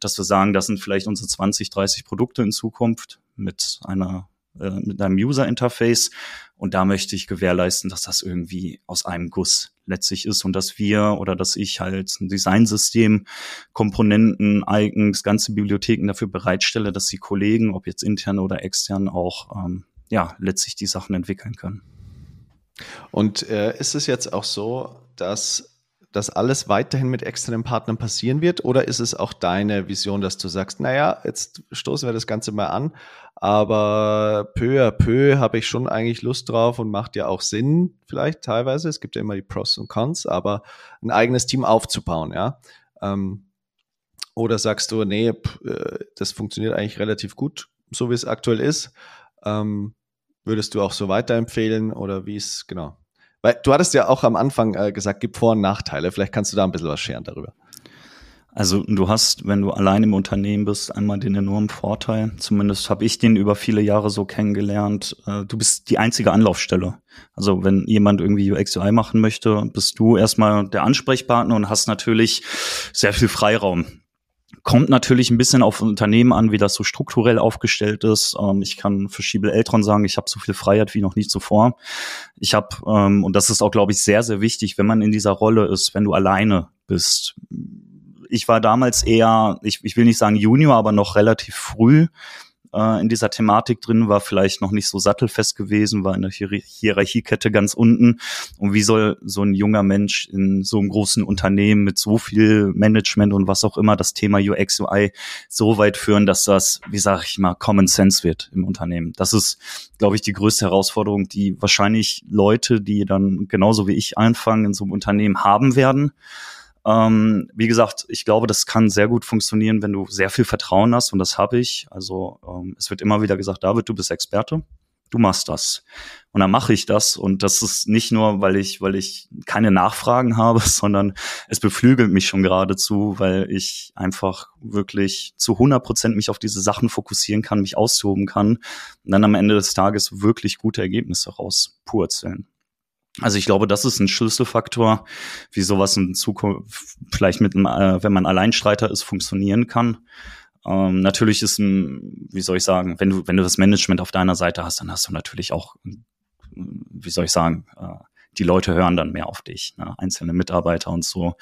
dass wir sagen, das sind vielleicht unsere 20, 30 Produkte in Zukunft mit einer äh, mit einem User Interface und da möchte ich gewährleisten, dass das irgendwie aus einem Guss letztlich ist und dass wir oder dass ich halt ein Designsystem, Komponenten, Icons, ganze Bibliotheken dafür bereitstelle, dass die Kollegen, ob jetzt intern oder extern, auch ähm, ja letztlich die Sachen entwickeln können. Und äh, ist es jetzt auch so, dass das alles weiterhin mit externen Partnern passieren wird? Oder ist es auch deine Vision, dass du sagst, naja, jetzt stoßen wir das Ganze mal an, aber peu à peu habe ich schon eigentlich Lust drauf und macht ja auch Sinn, vielleicht teilweise. Es gibt ja immer die Pros und Cons, aber ein eigenes Team aufzubauen, ja. Ähm, oder sagst du, nee, äh, das funktioniert eigentlich relativ gut, so wie es aktuell ist. Ähm, würdest du auch so weiterempfehlen oder wie es, genau? Weil du hattest ja auch am Anfang äh, gesagt, gibt Vor- und Nachteile. Vielleicht kannst du da ein bisschen was scheren darüber. Also du hast, wenn du allein im Unternehmen bist, einmal den enormen Vorteil, zumindest habe ich den über viele Jahre so kennengelernt, äh, du bist die einzige Anlaufstelle. Also wenn jemand irgendwie UX UI machen möchte, bist du erstmal der Ansprechpartner und hast natürlich sehr viel Freiraum. Kommt natürlich ein bisschen auf Unternehmen an, wie das so strukturell aufgestellt ist. Ähm, ich kann für Schiebel Eltron sagen, ich habe so viel Freiheit wie noch nie zuvor. Ich habe, ähm, und das ist auch, glaube ich, sehr, sehr wichtig, wenn man in dieser Rolle ist, wenn du alleine bist. Ich war damals eher, ich, ich will nicht sagen Junior, aber noch relativ früh äh, in dieser Thematik drin, war vielleicht noch nicht so sattelfest gewesen, war in der Hier Hierarchiekette ganz unten. Und wie soll so ein junger Mensch in so einem großen Unternehmen mit so viel Management und was auch immer das Thema UX, UI so weit führen, dass das, wie sage ich mal, Common Sense wird im Unternehmen. Das ist, glaube ich, die größte Herausforderung, die wahrscheinlich Leute, die dann genauso wie ich anfangen, in so einem Unternehmen haben werden. Ähm, wie gesagt, ich glaube, das kann sehr gut funktionieren, wenn du sehr viel Vertrauen hast und das habe ich. Also ähm, es wird immer wieder gesagt, David, du bist Experte, du machst das. Und dann mache ich das und das ist nicht nur, weil ich, weil ich keine Nachfragen habe, sondern es beflügelt mich schon geradezu, weil ich einfach wirklich zu 100 Prozent mich auf diese Sachen fokussieren kann, mich austoben kann und dann am Ende des Tages wirklich gute Ergebnisse rauspurzeln. Also ich glaube, das ist ein Schlüsselfaktor, wie sowas in Zukunft vielleicht mit einem, äh, wenn man Alleinstreiter ist, funktionieren kann. Ähm, natürlich ist ein, wie soll ich sagen, wenn du, wenn du das Management auf deiner Seite hast, dann hast du natürlich auch, wie soll ich sagen, äh, die Leute hören dann mehr auf dich, ne? einzelne Mitarbeiter und so.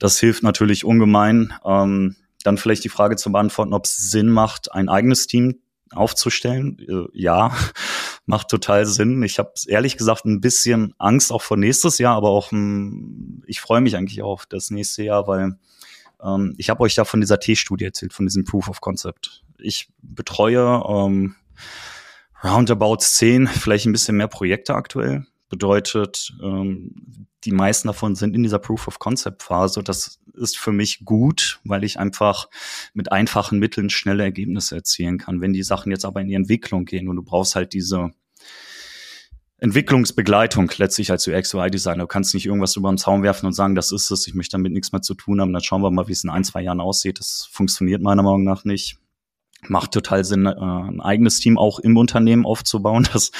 Das hilft natürlich ungemein. Ähm, dann vielleicht die Frage zu beantworten, ob es Sinn macht, ein eigenes Team aufzustellen. Äh, ja, macht total Sinn. Ich habe ehrlich gesagt ein bisschen Angst auch vor nächstes Jahr, aber auch hm, ich freue mich eigentlich auf das nächste Jahr, weil ähm, ich habe euch ja von dieser T-Studie erzählt, von diesem Proof of Concept. Ich betreue ähm, roundabout zehn, vielleicht ein bisschen mehr Projekte aktuell. Bedeutet, ähm, die meisten davon sind in dieser Proof of Concept Phase. Das ist für mich gut, weil ich einfach mit einfachen Mitteln schnelle Ergebnisse erzielen kann. Wenn die Sachen jetzt aber in die Entwicklung gehen und du brauchst halt diese Entwicklungsbegleitung letztlich als UX-UI-Designer. Du kannst nicht irgendwas über den Zaun werfen und sagen, das ist es, ich möchte damit nichts mehr zu tun haben, dann schauen wir mal, wie es in ein, zwei Jahren aussieht. Das funktioniert meiner Meinung nach nicht macht total Sinn, äh, ein eigenes Team auch im Unternehmen aufzubauen. Das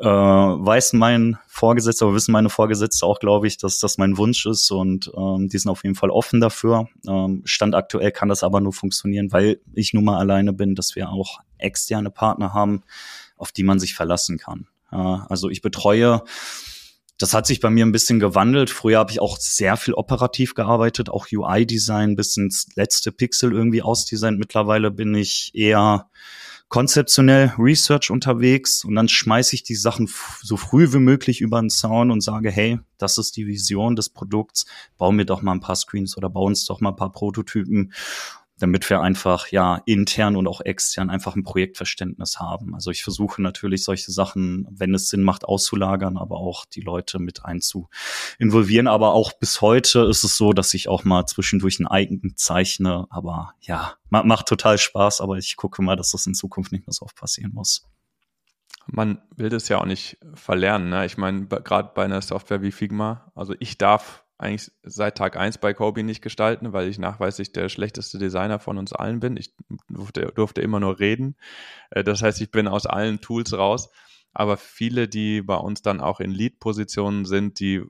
äh, weiß mein Vorgesetzter, aber wissen meine Vorgesetzte auch, glaube ich, dass das mein Wunsch ist und ähm, die sind auf jeden Fall offen dafür. Ähm, Stand aktuell kann das aber nur funktionieren, weil ich nun mal alleine bin, dass wir auch externe Partner haben, auf die man sich verlassen kann. Äh, also ich betreue das hat sich bei mir ein bisschen gewandelt. Früher habe ich auch sehr viel operativ gearbeitet, auch UI-Design bis ins letzte Pixel irgendwie ausdesignt. Mittlerweile bin ich eher konzeptionell Research unterwegs und dann schmeiße ich die Sachen so früh wie möglich über den Zaun und sage, hey, das ist die Vision des Produkts, bau mir doch mal ein paar Screens oder bau uns doch mal ein paar Prototypen damit wir einfach ja intern und auch extern einfach ein Projektverständnis haben. Also ich versuche natürlich solche Sachen, wenn es Sinn macht, auszulagern, aber auch die Leute mit einzu involvieren. Aber auch bis heute ist es so, dass ich auch mal zwischendurch ein Eigen zeichne. Aber ja, macht total Spaß, aber ich gucke mal, dass das in Zukunft nicht mehr so oft passieren muss. Man will das ja auch nicht verlernen. Ne? Ich meine, gerade bei einer Software wie Figma, also ich darf eigentlich seit Tag 1 bei Kobe nicht gestalten, weil ich nachweislich der schlechteste Designer von uns allen bin. Ich durfte, durfte immer nur reden. Äh, das heißt, ich bin aus allen Tools raus. Aber viele, die bei uns dann auch in Lead-Positionen sind, die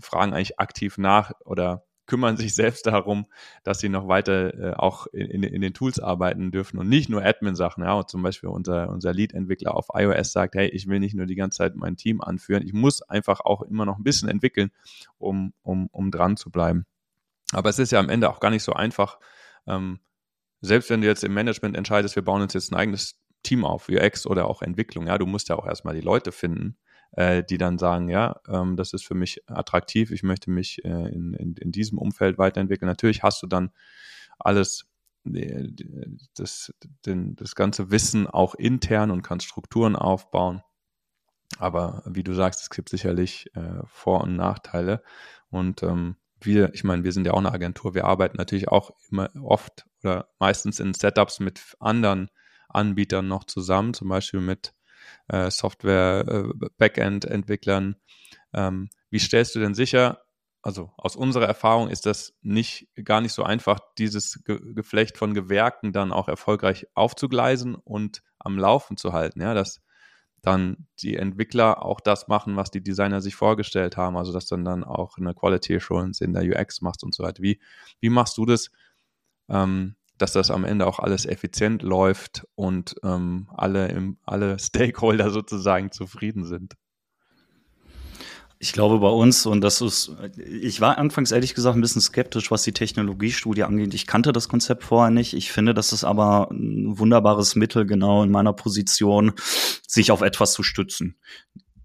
fragen eigentlich aktiv nach oder kümmern sich selbst darum, dass sie noch weiter äh, auch in, in, den Tools arbeiten dürfen und nicht nur Admin-Sachen. Ja, und zum Beispiel unser, unser Lead-Entwickler auf iOS sagt, hey, ich will nicht nur die ganze Zeit mein Team anführen, ich muss einfach auch immer noch ein bisschen entwickeln, um, um, um dran zu bleiben. Aber es ist ja am Ende auch gar nicht so einfach. Ähm, selbst wenn du jetzt im Management entscheidest, wir bauen uns jetzt ein eigenes Team auf, UX oder auch Entwicklung, ja, du musst ja auch erstmal die Leute finden, äh, die dann sagen, ja, ähm, das ist für mich attraktiv, ich möchte mich äh, in, in, in diesem Umfeld weiterentwickeln. Natürlich hast du dann alles das, den, das ganze Wissen auch intern und kannst Strukturen aufbauen. Aber wie du sagst, es gibt sicherlich äh, Vor- und Nachteile. Und ähm, wir, ich meine, wir sind ja auch eine Agentur, wir arbeiten natürlich auch immer oft oder meistens in Setups mit anderen Anbietern noch zusammen, zum Beispiel mit äh, Software-Backend-Entwicklern. Äh, ähm, wie stellst du denn sicher, also aus unserer Erfahrung ist das nicht gar nicht so einfach, dieses Ge Geflecht von Gewerken dann auch erfolgreich aufzugleisen und am Laufen zu halten, ja, dass dann die Entwickler auch das machen, was die Designer sich vorgestellt haben, also dass dann dann auch eine Quality Assurance in der UX machst und so weiter. Wie, wie machst du das, ähm, dass das am Ende auch alles effizient läuft und ähm, alle, im, alle Stakeholder sozusagen zufrieden sind. Ich glaube bei uns, und das ist, ich war anfangs ehrlich gesagt ein bisschen skeptisch, was die Technologiestudie angeht. Ich kannte das Konzept vorher nicht. Ich finde, das ist aber ein wunderbares Mittel, genau in meiner Position, sich auf etwas zu stützen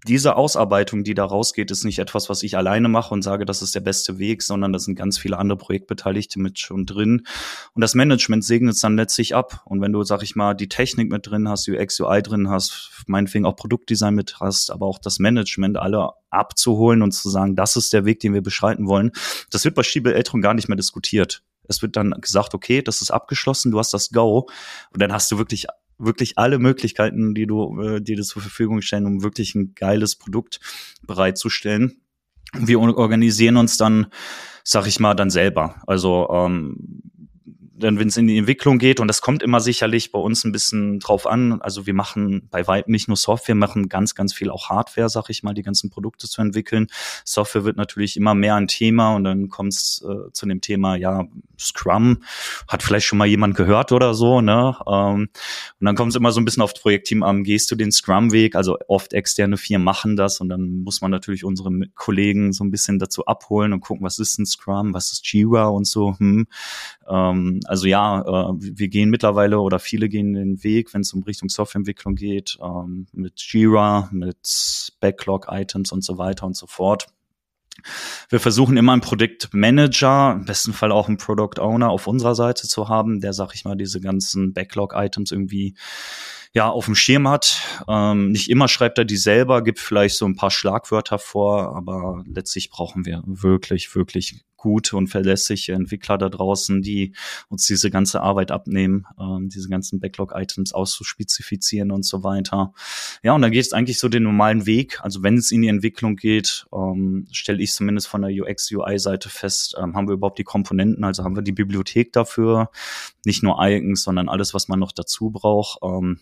diese Ausarbeitung, die da rausgeht, ist nicht etwas, was ich alleine mache und sage, das ist der beste Weg, sondern da sind ganz viele andere Projektbeteiligte mit schon drin. Und das Management segnet es dann letztlich ab. Und wenn du, sag ich mal, die Technik mit drin hast, UX, UI drin hast, meinetwegen auch Produktdesign mit hast, aber auch das Management alle abzuholen und zu sagen, das ist der Weg, den wir beschreiten wollen, das wird bei Stiebel Eltron gar nicht mehr diskutiert. Es wird dann gesagt, okay, das ist abgeschlossen, du hast das Go. Und dann hast du wirklich wirklich alle Möglichkeiten, die du äh, dir zur Verfügung stellen, um wirklich ein geiles Produkt bereitzustellen. Wir organisieren uns dann, sag ich mal, dann selber. Also ähm, dann wenn es in die Entwicklung geht und das kommt immer sicherlich bei uns ein bisschen drauf an. Also wir machen bei weitem nicht nur Software, machen ganz, ganz viel auch Hardware, sag ich mal, die ganzen Produkte zu entwickeln. Software wird natürlich immer mehr ein Thema und dann kommt es äh, zu dem Thema, ja, Scrum, hat vielleicht schon mal jemand gehört oder so, ne? Ähm, und dann kommt es immer so ein bisschen auf das Projektteam an, gehst du den Scrum-Weg, also oft externe Firmen machen das und dann muss man natürlich unsere Kollegen so ein bisschen dazu abholen und gucken, was ist ein Scrum, was ist Jira und so. Hm. Ähm, also ja, äh, wir gehen mittlerweile oder viele gehen den Weg, wenn es um Richtung Softwareentwicklung geht, ähm, mit Jira, mit Backlog-Items und so weiter und so fort. Wir versuchen immer einen Produktmanager, im besten Fall auch einen Product Owner auf unserer Seite zu haben, der, sag ich mal, diese ganzen Backlog-Items irgendwie ja auf dem Schirm hat. Ähm, nicht immer schreibt er die selber, gibt vielleicht so ein paar Schlagwörter vor, aber letztlich brauchen wir wirklich, wirklich gute und verlässliche Entwickler da draußen, die uns diese ganze Arbeit abnehmen, ähm, diese ganzen Backlog-Items auszuspezifizieren und so weiter. Ja, und da geht es eigentlich so den normalen Weg. Also wenn es in die Entwicklung geht, ähm, stelle ich zumindest von der UX-UI-Seite fest, ähm, haben wir überhaupt die Komponenten, also haben wir die Bibliothek dafür, nicht nur Icons, sondern alles, was man noch dazu braucht. Ähm,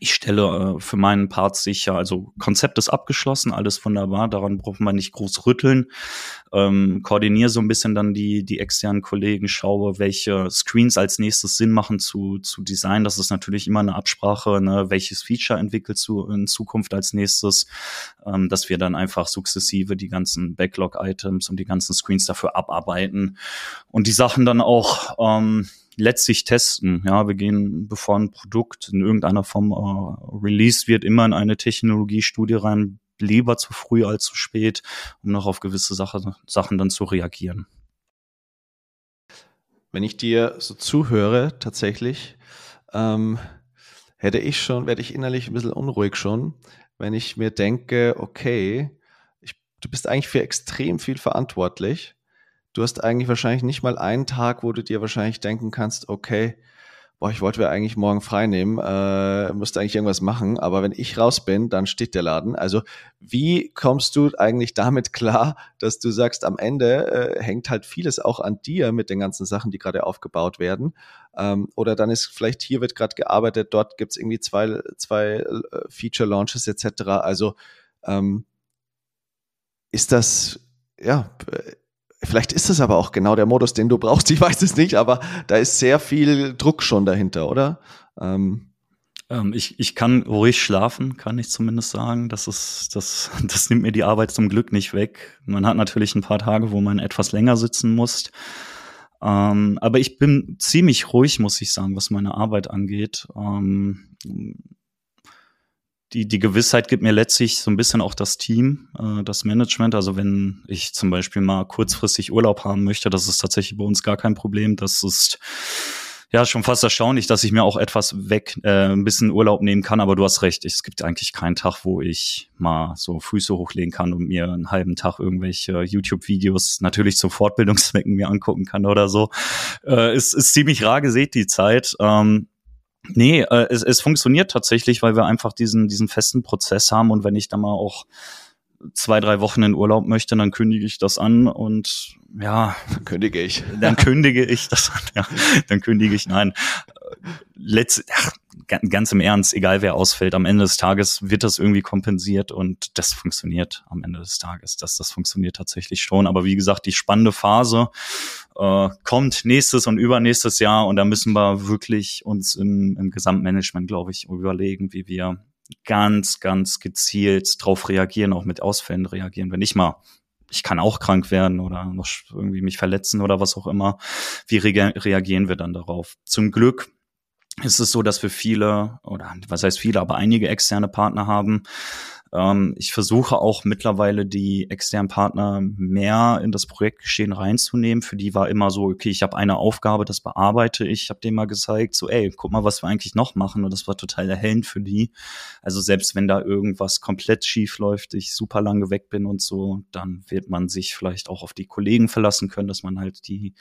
ich stelle äh, für meinen Part sicher, also Konzept ist abgeschlossen, alles wunderbar, daran braucht man nicht groß rütteln. Ähm, koordiniere so ein bisschen dann die, die externen Kollegen, schaue, welche Screens als nächstes Sinn machen zu, zu designen. Das ist natürlich immer eine Absprache, ne? welches Feature entwickelst du in Zukunft als nächstes, ähm, dass wir dann einfach sukzessive die ganzen Backlog-Items und die ganzen Screens dafür abarbeiten und die Sachen dann auch ähm, letztlich testen. Ja, wir gehen, bevor ein Produkt in irgendeiner Form äh, released wird, immer in eine Technologiestudie rein, lieber zu früh als zu spät, um noch auf gewisse Sache, Sachen dann zu reagieren. Wenn ich dir so zuhöre, tatsächlich, ähm, hätte ich schon, werde ich innerlich ein bisschen unruhig schon, wenn ich mir denke, okay, ich, du bist eigentlich für extrem viel verantwortlich du hast eigentlich wahrscheinlich nicht mal einen Tag, wo du dir wahrscheinlich denken kannst, okay, boah, ich wollte mir eigentlich morgen frei nehmen, äh, müsste eigentlich irgendwas machen, aber wenn ich raus bin, dann steht der Laden. Also wie kommst du eigentlich damit klar, dass du sagst, am Ende äh, hängt halt vieles auch an dir mit den ganzen Sachen, die gerade aufgebaut werden. Ähm, oder dann ist vielleicht hier wird gerade gearbeitet, dort gibt's irgendwie zwei, zwei äh, Feature Launches etc. Also ähm, ist das, ja, Vielleicht ist es aber auch genau der Modus, den du brauchst. Ich weiß es nicht, aber da ist sehr viel Druck schon dahinter, oder? Ähm. Ähm, ich, ich kann ruhig schlafen, kann ich zumindest sagen. Das ist, das, das nimmt mir die Arbeit zum Glück nicht weg. Man hat natürlich ein paar Tage, wo man etwas länger sitzen muss. Ähm, aber ich bin ziemlich ruhig, muss ich sagen, was meine Arbeit angeht. Ähm, die, die Gewissheit gibt mir letztlich so ein bisschen auch das Team, äh, das Management. Also wenn ich zum Beispiel mal kurzfristig Urlaub haben möchte, das ist tatsächlich bei uns gar kein Problem. Das ist ja schon fast erstaunlich, dass ich mir auch etwas weg, äh, ein bisschen Urlaub nehmen kann. Aber du hast recht, es gibt eigentlich keinen Tag, wo ich mal so Füße hochlegen kann und mir einen halben Tag irgendwelche YouTube-Videos natürlich zu Fortbildungszwecken mir angucken kann oder so. Äh, es ist ziemlich rar gesät, die Zeit. Ähm, Nee, äh, es, es funktioniert tatsächlich, weil wir einfach diesen, diesen festen Prozess haben und wenn ich da mal auch zwei, drei Wochen in Urlaub möchte, dann kündige ich das an und ja. Dann kündige ich. Dann kündige ich das an, ja. Dann kündige ich, nein. Letz, ach, ganz im Ernst, egal wer ausfällt, am Ende des Tages wird das irgendwie kompensiert und das funktioniert am Ende des Tages. Das, das funktioniert tatsächlich schon. Aber wie gesagt, die spannende Phase äh, kommt nächstes und übernächstes Jahr und da müssen wir wirklich uns im, im Gesamtmanagement, glaube ich, überlegen, wie wir ganz, ganz gezielt drauf reagieren, auch mit Ausfällen reagieren. Wenn ich mal ich kann auch krank werden oder noch irgendwie mich verletzen oder was auch immer. Wie reagieren wir dann darauf? Zum Glück ist es so, dass wir viele, oder was heißt viele, aber einige externe Partner haben, ähm, ich versuche auch mittlerweile die externen Partner mehr in das Projektgeschehen reinzunehmen. Für die war immer so, okay, ich habe eine Aufgabe, das bearbeite ich. Ich habe denen mal gezeigt, so, ey, guck mal, was wir eigentlich noch machen. Und das war total erhellend für die. Also selbst wenn da irgendwas komplett schief läuft, ich super lange weg bin und so, dann wird man sich vielleicht auch auf die Kollegen verlassen können, dass man halt die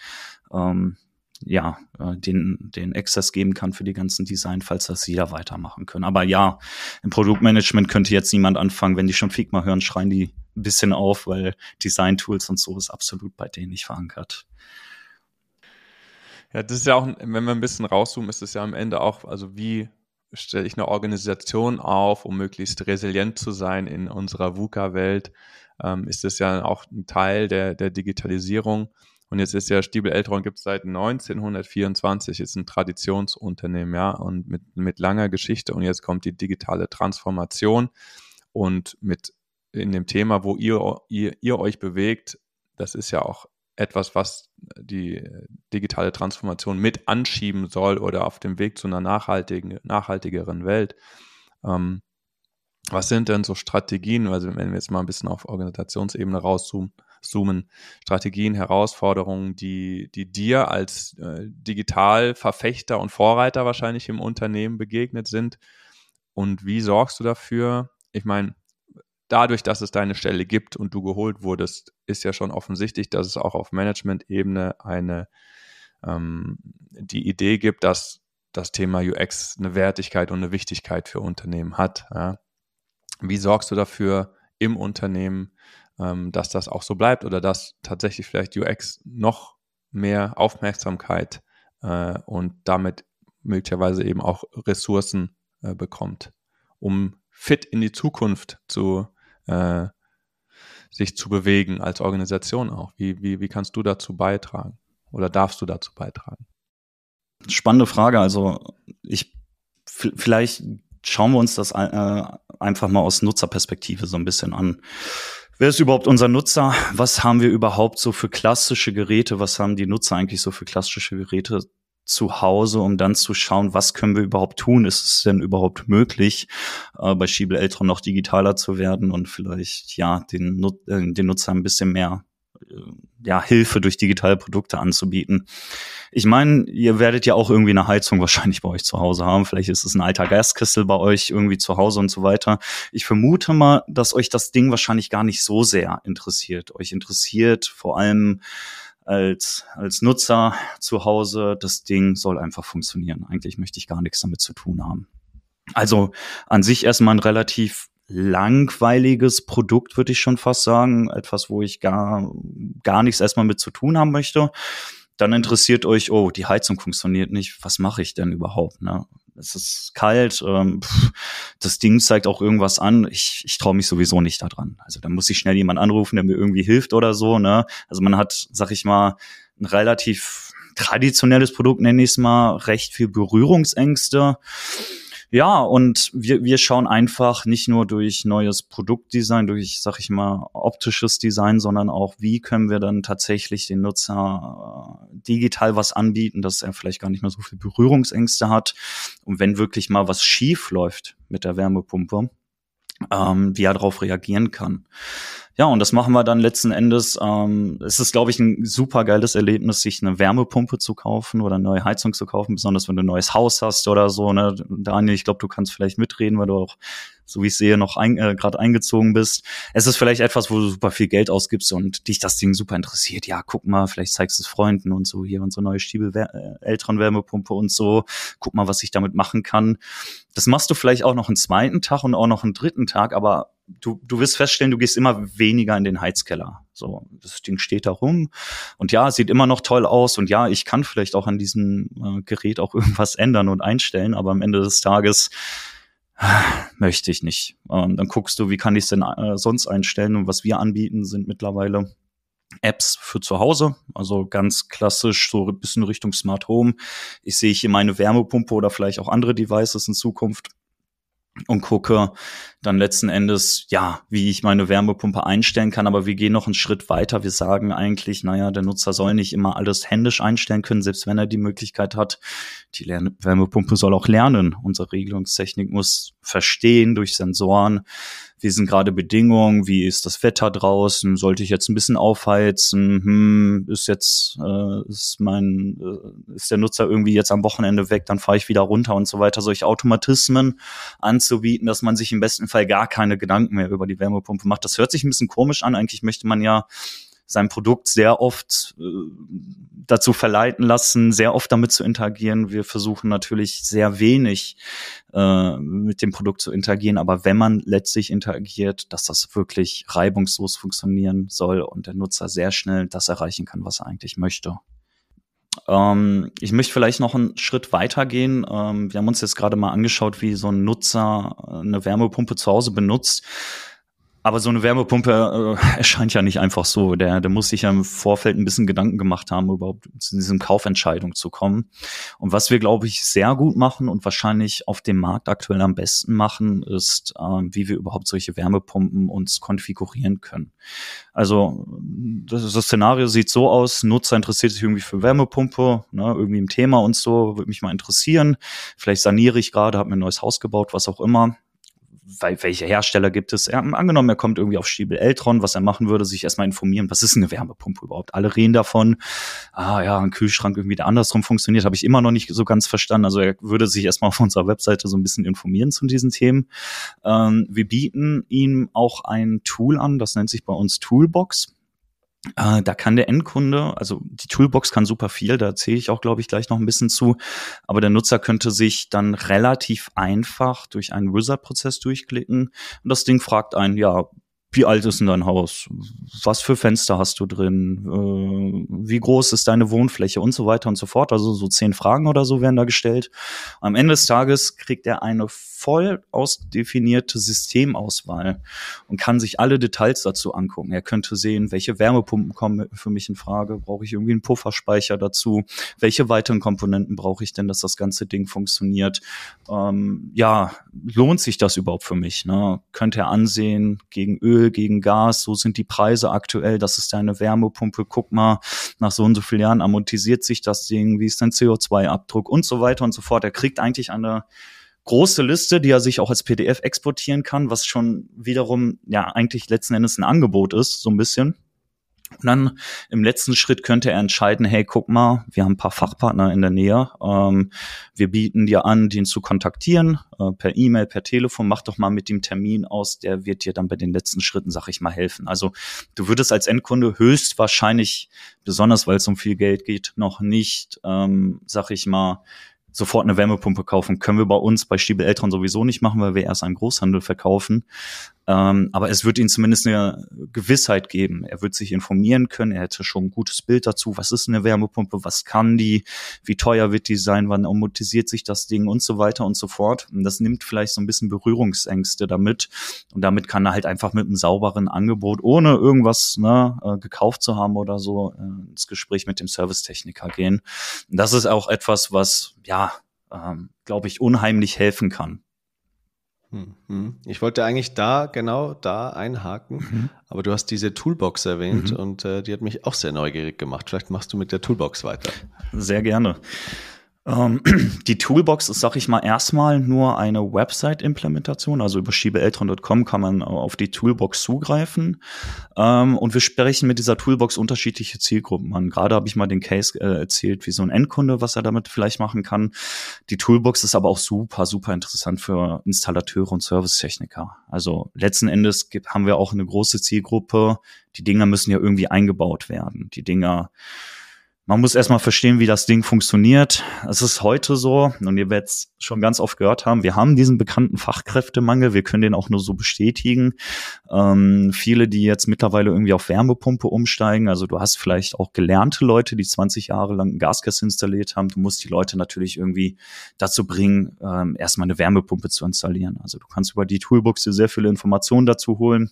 ähm, ja, äh, den, den Access geben kann für die ganzen Design, falls das jeder weitermachen können. Aber ja, im Produktmanagement könnte jetzt niemand anfangen, wenn die schon Figma hören, schreien die ein bisschen auf, weil Design-Tools und so ist absolut bei denen nicht verankert. Ja, das ist ja auch, wenn wir ein bisschen rauszoomen, ist es ja am Ende auch, also wie stelle ich eine Organisation auf, um möglichst resilient zu sein in unserer VUCA-Welt, ähm, ist das ja auch ein Teil der, der Digitalisierung. Und jetzt ist ja Stiebel Eltron gibt es seit 1924, ist ein Traditionsunternehmen, ja, und mit, mit langer Geschichte. Und jetzt kommt die digitale Transformation. Und mit in dem Thema, wo ihr, ihr, ihr euch bewegt, das ist ja auch etwas, was die digitale Transformation mit anschieben soll oder auf dem Weg zu einer nachhaltigen, nachhaltigeren Welt. Ähm, was sind denn so Strategien, also wenn wir jetzt mal ein bisschen auf Organisationsebene rauszoomen, zoomen, Strategien, Herausforderungen, die, die dir als äh, Digitalverfechter und Vorreiter wahrscheinlich im Unternehmen begegnet sind? Und wie sorgst du dafür? Ich meine, dadurch, dass es deine Stelle gibt und du geholt wurdest, ist ja schon offensichtlich, dass es auch auf Management-Ebene eine ähm, die Idee gibt, dass das Thema UX eine Wertigkeit und eine Wichtigkeit für Unternehmen hat. Ja. Wie sorgst du dafür im Unternehmen, ähm, dass das auch so bleibt oder dass tatsächlich vielleicht UX noch mehr Aufmerksamkeit äh, und damit möglicherweise eben auch Ressourcen äh, bekommt, um fit in die Zukunft zu äh, sich zu bewegen als Organisation auch? Wie, wie, wie kannst du dazu beitragen oder darfst du dazu beitragen? Spannende Frage. Also ich vielleicht schauen wir uns das äh, einfach mal aus Nutzerperspektive so ein bisschen an. Wer ist überhaupt unser Nutzer? Was haben wir überhaupt so für klassische Geräte? Was haben die Nutzer eigentlich so für klassische Geräte zu Hause, um dann zu schauen, was können wir überhaupt tun? Ist es denn überhaupt möglich, äh, bei Schiebel Eltron noch digitaler zu werden und vielleicht ja den, Nut äh, den Nutzer ein bisschen mehr ja, Hilfe durch digitale Produkte anzubieten. Ich meine, ihr werdet ja auch irgendwie eine Heizung wahrscheinlich bei euch zu Hause haben. Vielleicht ist es ein alter Gaskessel bei euch irgendwie zu Hause und so weiter. Ich vermute mal, dass euch das Ding wahrscheinlich gar nicht so sehr interessiert. Euch interessiert vor allem als, als Nutzer zu Hause, das Ding soll einfach funktionieren. Eigentlich möchte ich gar nichts damit zu tun haben. Also an sich erstmal ein relativ langweiliges Produkt, würde ich schon fast sagen. Etwas, wo ich gar, gar nichts erstmal mit zu tun haben möchte. Dann interessiert euch, oh, die Heizung funktioniert nicht. Was mache ich denn überhaupt? Ne? es ist kalt, ähm, pff, das Ding zeigt auch irgendwas an. Ich, ich traue mich sowieso nicht daran. Also da muss ich schnell jemand anrufen, der mir irgendwie hilft oder so. Ne? Also man hat, sag ich mal, ein relativ traditionelles Produkt, nenne ich es mal, recht viel Berührungsängste. Ja, und wir, wir schauen einfach nicht nur durch neues Produktdesign, durch, sag ich mal, optisches Design, sondern auch, wie können wir dann tatsächlich den Nutzer äh, digital was anbieten, dass er vielleicht gar nicht mehr so viel Berührungsängste hat. Und wenn wirklich mal was schief läuft mit der Wärmepumpe, ähm, wie er darauf reagieren kann. Ja, und das machen wir dann letzten Endes. Ähm, es ist, glaube ich, ein super geiles Erlebnis, sich eine Wärmepumpe zu kaufen oder eine neue Heizung zu kaufen, besonders wenn du ein neues Haus hast oder so. Ne? Daniel, ich glaube, du kannst vielleicht mitreden, weil du auch so wie ich sehe, noch ein, äh, gerade eingezogen bist. Es ist vielleicht etwas, wo du super viel Geld ausgibst und dich das Ding super interessiert. Ja, guck mal, vielleicht zeigst du es Freunden und so hier unsere neue Stiebel äh, Eltron-Wärmepumpe und so. Guck mal, was ich damit machen kann. Das machst du vielleicht auch noch einen zweiten Tag und auch noch einen dritten Tag, aber du, du wirst feststellen, du gehst immer weniger in den Heizkeller. So, das Ding steht da rum und ja, sieht immer noch toll aus und ja, ich kann vielleicht auch an diesem äh, Gerät auch irgendwas ändern und einstellen, aber am Ende des Tages möchte ich nicht. Ähm, dann guckst du, wie kann ich es denn äh, sonst einstellen und was wir anbieten sind mittlerweile Apps für zu Hause, also ganz klassisch so ein bisschen Richtung Smart Home. Ich sehe hier meine Wärmepumpe oder vielleicht auch andere Devices in Zukunft und gucke dann letzten Endes, ja, wie ich meine Wärmepumpe einstellen kann. Aber wir gehen noch einen Schritt weiter. Wir sagen eigentlich, naja, der Nutzer soll nicht immer alles händisch einstellen können, selbst wenn er die Möglichkeit hat. Die Wärmepumpe soll auch lernen. Unsere Regelungstechnik muss verstehen durch Sensoren, wie sind gerade Bedingungen, wie ist das Wetter draußen, sollte ich jetzt ein bisschen aufheizen, hm, ist jetzt, äh, ist mein, äh, ist der Nutzer irgendwie jetzt am Wochenende weg, dann fahre ich wieder runter und so weiter, solche Automatismen anzubieten, dass man sich im besten Fall gar keine Gedanken mehr über die Wärmepumpe macht. Das hört sich ein bisschen komisch an, eigentlich möchte man ja sein Produkt sehr oft äh, dazu verleiten lassen, sehr oft damit zu interagieren. Wir versuchen natürlich sehr wenig äh, mit dem Produkt zu interagieren, aber wenn man letztlich interagiert, dass das wirklich reibungslos funktionieren soll und der Nutzer sehr schnell das erreichen kann, was er eigentlich möchte. Ähm, ich möchte vielleicht noch einen Schritt weitergehen. Ähm, wir haben uns jetzt gerade mal angeschaut, wie so ein Nutzer eine Wärmepumpe zu Hause benutzt. Aber so eine Wärmepumpe äh, erscheint ja nicht einfach so. Der, der muss sich ja im Vorfeld ein bisschen Gedanken gemacht haben, überhaupt zu diesen Kaufentscheidung zu kommen. Und was wir, glaube ich, sehr gut machen und wahrscheinlich auf dem Markt aktuell am besten machen, ist, äh, wie wir überhaupt solche Wärmepumpen uns konfigurieren können. Also das, das Szenario sieht so aus, Nutzer interessiert sich irgendwie für Wärmepumpe, ne, irgendwie im Thema und so, würde mich mal interessieren. Vielleicht saniere ich gerade, habe mir ein neues Haus gebaut, was auch immer welche Hersteller gibt es? Er, angenommen, er kommt irgendwie auf Stiebel Eltron, was er machen würde, sich erstmal informieren, was ist eine Wärmepumpe überhaupt? Alle reden davon, ah ja, ein Kühlschrank irgendwie der andersrum funktioniert, habe ich immer noch nicht so ganz verstanden. Also er würde sich erstmal auf unserer Webseite so ein bisschen informieren zu diesen Themen. Ähm, wir bieten ihm auch ein Tool an, das nennt sich bei uns Toolbox. Äh, da kann der Endkunde, also die Toolbox kann super viel, da erzähle ich auch, glaube ich, gleich noch ein bisschen zu, aber der Nutzer könnte sich dann relativ einfach durch einen Wizard-Prozess durchklicken und das Ding fragt einen, ja, wie alt ist denn dein Haus? Was für Fenster hast du drin? Äh, wie groß ist deine Wohnfläche und so weiter und so fort? Also so zehn Fragen oder so werden da gestellt. Am Ende des Tages kriegt er eine voll ausdefinierte Systemauswahl und kann sich alle Details dazu angucken. Er könnte sehen, welche Wärmepumpen kommen für mich in Frage. Brauche ich irgendwie einen Pufferspeicher dazu? Welche weiteren Komponenten brauche ich denn, dass das ganze Ding funktioniert? Ähm, ja, lohnt sich das überhaupt für mich? Ne? Könnte er ansehen gegen Öl, gegen Gas? So sind die Preise aktuell. Das ist deine Wärmepumpe. Guck mal, nach so und so vielen Jahren amortisiert sich das Ding. Wie ist dein CO2-Abdruck und so weiter und so fort. Er kriegt eigentlich eine große Liste, die er sich auch als PDF exportieren kann, was schon wiederum ja eigentlich letzten Endes ein Angebot ist, so ein bisschen. Und dann im letzten Schritt könnte er entscheiden, hey, guck mal, wir haben ein paar Fachpartner in der Nähe. Ähm, wir bieten dir an, den zu kontaktieren, äh, per E-Mail, per Telefon. Mach doch mal mit dem Termin aus, der wird dir dann bei den letzten Schritten, sag ich mal, helfen. Also du würdest als Endkunde höchstwahrscheinlich, besonders weil es um viel Geld geht, noch nicht, ähm, sag ich mal, sofort eine Wärmepumpe kaufen. Können wir bei uns bei Stiebel Eltron sowieso nicht machen, weil wir erst einen Großhandel verkaufen. Ähm, aber es wird ihnen zumindest eine Gewissheit geben. Er wird sich informieren können. Er hätte schon ein gutes Bild dazu. Was ist eine Wärmepumpe? Was kann die? Wie teuer wird die sein? Wann amortisiert sich das Ding? Und so weiter und so fort. Und das nimmt vielleicht so ein bisschen Berührungsängste damit. Und damit kann er halt einfach mit einem sauberen Angebot, ohne irgendwas ne, äh, gekauft zu haben oder so, äh, ins Gespräch mit dem Servicetechniker gehen. Und das ist auch etwas, was, ja, ähm, glaube ich, unheimlich helfen kann. Hm, hm. Ich wollte eigentlich da, genau da einhaken, mhm. aber du hast diese Toolbox erwähnt mhm. und äh, die hat mich auch sehr neugierig gemacht. Vielleicht machst du mit der Toolbox weiter. Sehr gerne. Ähm, die Toolbox ist, sag ich mal, erstmal nur eine Website-Implementation. Also über schiebeeltron.com kann man auf die Toolbox zugreifen. Ähm, und wir sprechen mit dieser Toolbox unterschiedliche Zielgruppen an. Gerade habe ich mal den Case äh, erzählt, wie so ein Endkunde, was er damit vielleicht machen kann. Die Toolbox ist aber auch super, super interessant für Installateure und Servicetechniker. Also letzten Endes haben wir auch eine große Zielgruppe. Die Dinger müssen ja irgendwie eingebaut werden. Die Dinger man muss erstmal verstehen, wie das Ding funktioniert. Es ist heute so, und ihr werdet es schon ganz oft gehört haben, wir haben diesen bekannten Fachkräftemangel, wir können den auch nur so bestätigen. Ähm, viele, die jetzt mittlerweile irgendwie auf Wärmepumpe umsteigen, also du hast vielleicht auch gelernte Leute, die 20 Jahre lang ein Gaskessel installiert haben, du musst die Leute natürlich irgendwie dazu bringen, ähm, erstmal eine Wärmepumpe zu installieren. Also du kannst über die Toolbox dir sehr viele Informationen dazu holen.